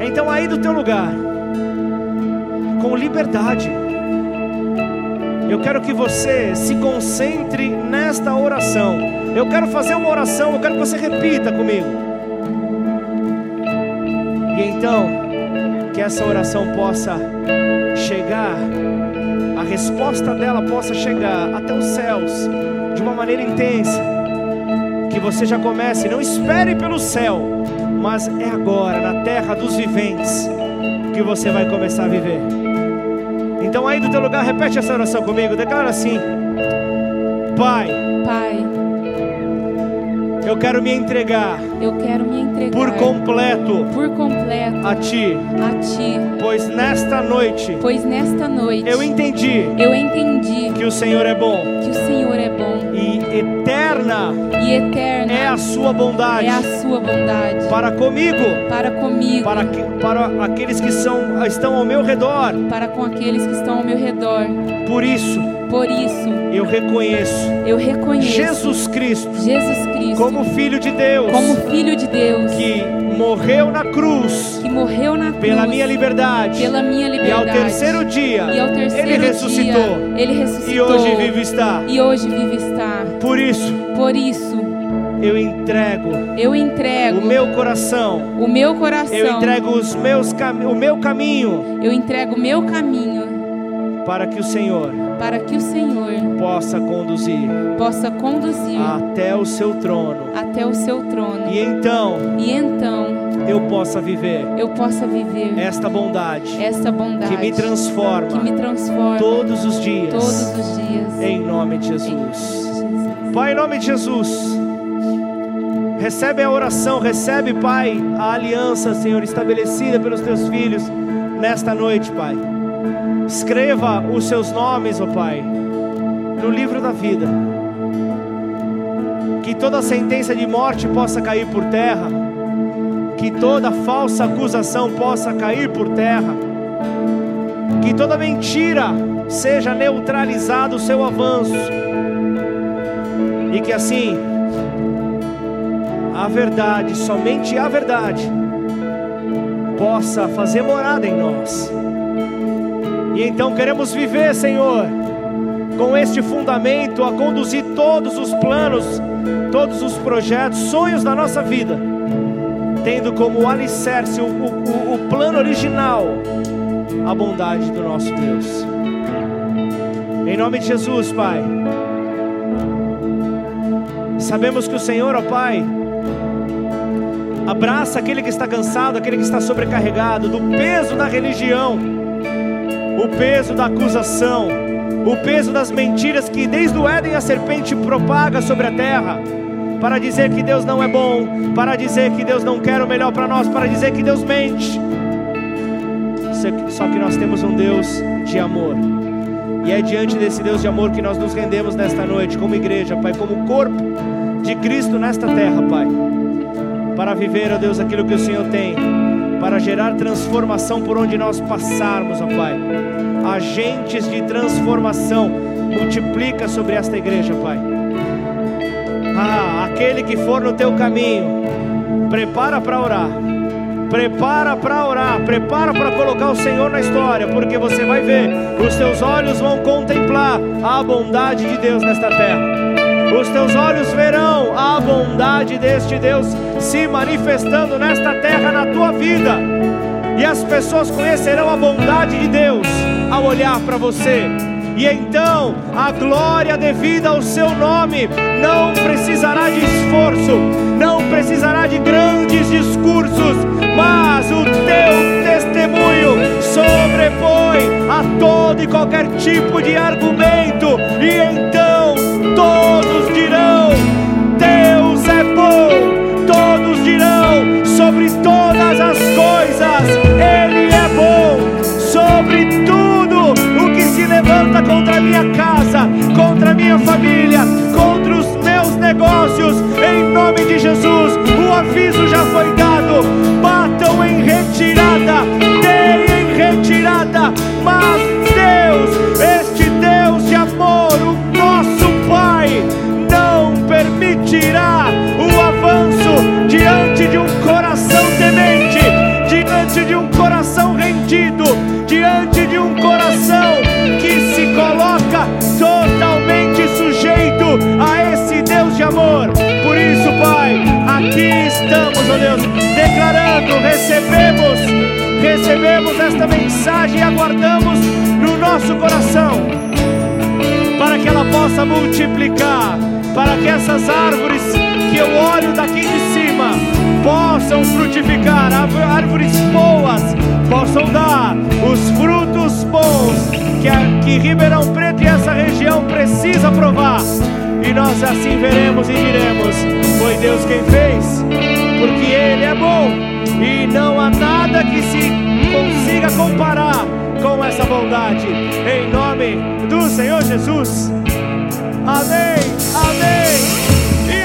Speaker 1: Então aí do teu lugar, com liberdade, eu quero que você se concentre nesta oração eu quero fazer uma oração, eu quero que você repita comigo. E então, que essa oração possa chegar a resposta dela possa chegar até os céus de uma maneira intensa. Que você já comece, não espere pelo céu, mas é agora, na terra dos viventes, que você vai começar a viver. Então aí do teu lugar, repete essa oração comigo, declara assim: Pai,
Speaker 2: Pai,
Speaker 1: eu quero me entregar
Speaker 2: eu quero me entregar
Speaker 1: por completo
Speaker 2: por completo
Speaker 1: a Ti,
Speaker 2: a Ti,
Speaker 1: pois nesta noite
Speaker 2: pois nesta noite
Speaker 1: eu entendi
Speaker 2: eu entendi
Speaker 1: que o Senhor é bom.
Speaker 2: que o Senhor é bom
Speaker 1: eterna.
Speaker 2: E eterna.
Speaker 1: É a Sua bondade.
Speaker 2: É a sua bondade.
Speaker 1: Para comigo,
Speaker 2: para comigo,
Speaker 1: para, que- para aqueles que são, estão ao meu redor.
Speaker 2: para com aqueles que estão ao meu redor.
Speaker 1: Por isso,
Speaker 2: Por isso,
Speaker 1: eu reconheço
Speaker 2: eu reconheço
Speaker 1: Jesus Cristo
Speaker 2: Jesus Cristo
Speaker 1: como Filho de Deus,
Speaker 2: como Filho de Deus.
Speaker 1: Que morreu na cruz
Speaker 2: que morreu na cruz
Speaker 1: pela minha liberdade.
Speaker 2: pela minha
Speaker 1: E
Speaker 2: liberdade.
Speaker 1: ao terceiro dia,
Speaker 2: E ao terceiro
Speaker 1: ele ressuscitou.
Speaker 2: dia, ele ressuscitou.
Speaker 1: E hoje vive está.
Speaker 2: E hoje vive está.
Speaker 1: Por isso,
Speaker 2: Por isso,
Speaker 1: eu entrego
Speaker 2: eu entrego
Speaker 1: o meu coração,
Speaker 2: o meu coração.
Speaker 1: eu entrego os meus o meu caminho
Speaker 2: eu entrego o meu caminho
Speaker 1: para que o Senhor
Speaker 2: para que o Senhor
Speaker 1: possa conduzir
Speaker 2: possa conduzir
Speaker 1: até o seu trono.
Speaker 2: até o seu trono.
Speaker 1: E então
Speaker 2: E então
Speaker 1: eu possa viver
Speaker 2: eu possa viver
Speaker 1: esta bondade
Speaker 2: essa bondade
Speaker 1: que me transforma
Speaker 2: que me transforma
Speaker 1: todos os dias.
Speaker 2: todos os dias.
Speaker 1: Em nome de
Speaker 2: Em
Speaker 1: Jesus.
Speaker 2: Jesus.
Speaker 1: Pai, em nome de Jesus. Recebe a oração, recebe, Pai, a aliança, Senhor, estabelecida pelos teus filhos nesta noite, Pai. Escreva os seus nomes, ó Pai, no livro da vida. Que toda sentença de morte possa cair por terra. Que toda falsa acusação possa cair por terra. Que toda mentira seja neutralizado o seu avanço. E que assim a verdade, somente a verdade, possa fazer morada em nós. E então queremos viver, Senhor, com este fundamento a conduzir todos os planos, todos os projetos, sonhos da nossa vida, tendo como alicerce o, o, o plano original, a bondade do nosso Deus. Em nome de Jesus, Pai. Sabemos que o Senhor, ó Pai, abraça aquele que está cansado, aquele que está sobrecarregado do peso da religião, o peso da acusação, o peso das mentiras que desde o Éden a serpente propaga sobre a terra, para dizer que Deus não é bom, para dizer que Deus não quer o melhor para nós, para dizer que Deus mente. Só que nós temos um Deus de amor. E é diante desse Deus de amor que nós nos rendemos nesta noite, como igreja, Pai, como corpo de Cristo nesta terra, Pai. Para viver, ó Deus, aquilo que o Senhor tem, para gerar transformação por onde nós passarmos, ó Pai. Agentes de transformação, multiplica sobre esta igreja, Pai. Ah, aquele que for no teu caminho, prepara para orar. Prepara para orar, prepara para colocar o Senhor na história, porque você vai ver, os teus olhos vão contemplar a bondade de Deus nesta terra. Os teus olhos verão a bondade deste Deus se manifestando nesta terra na tua vida. E as pessoas conhecerão a bondade de Deus ao olhar para você. E então a glória devida ao seu nome não precisará de esforço, não precisará de grandes discursos, mas o teu testemunho sobrepõe a todo e qualquer tipo de argumento, e então todos dirão: Deus é bom, levanta contra a minha casa, contra a minha família, contra os meus negócios, em nome de Jesus, o aviso já foi dado, batam em retirada, deem em retirada, mas ó Deus, declarando, recebemos, recebemos esta mensagem e aguardamos no nosso coração, para que ela possa multiplicar, para que essas árvores que eu olho daqui de cima possam frutificar, árvores boas possam dar os frutos bons que, a, que Ribeirão Preto e essa região precisa provar. E nós assim veremos e diremos: Foi Deus quem fez, porque Ele é bom e não há nada que se consiga comparar com essa bondade. Em nome do Senhor Jesus. Amém. Amém.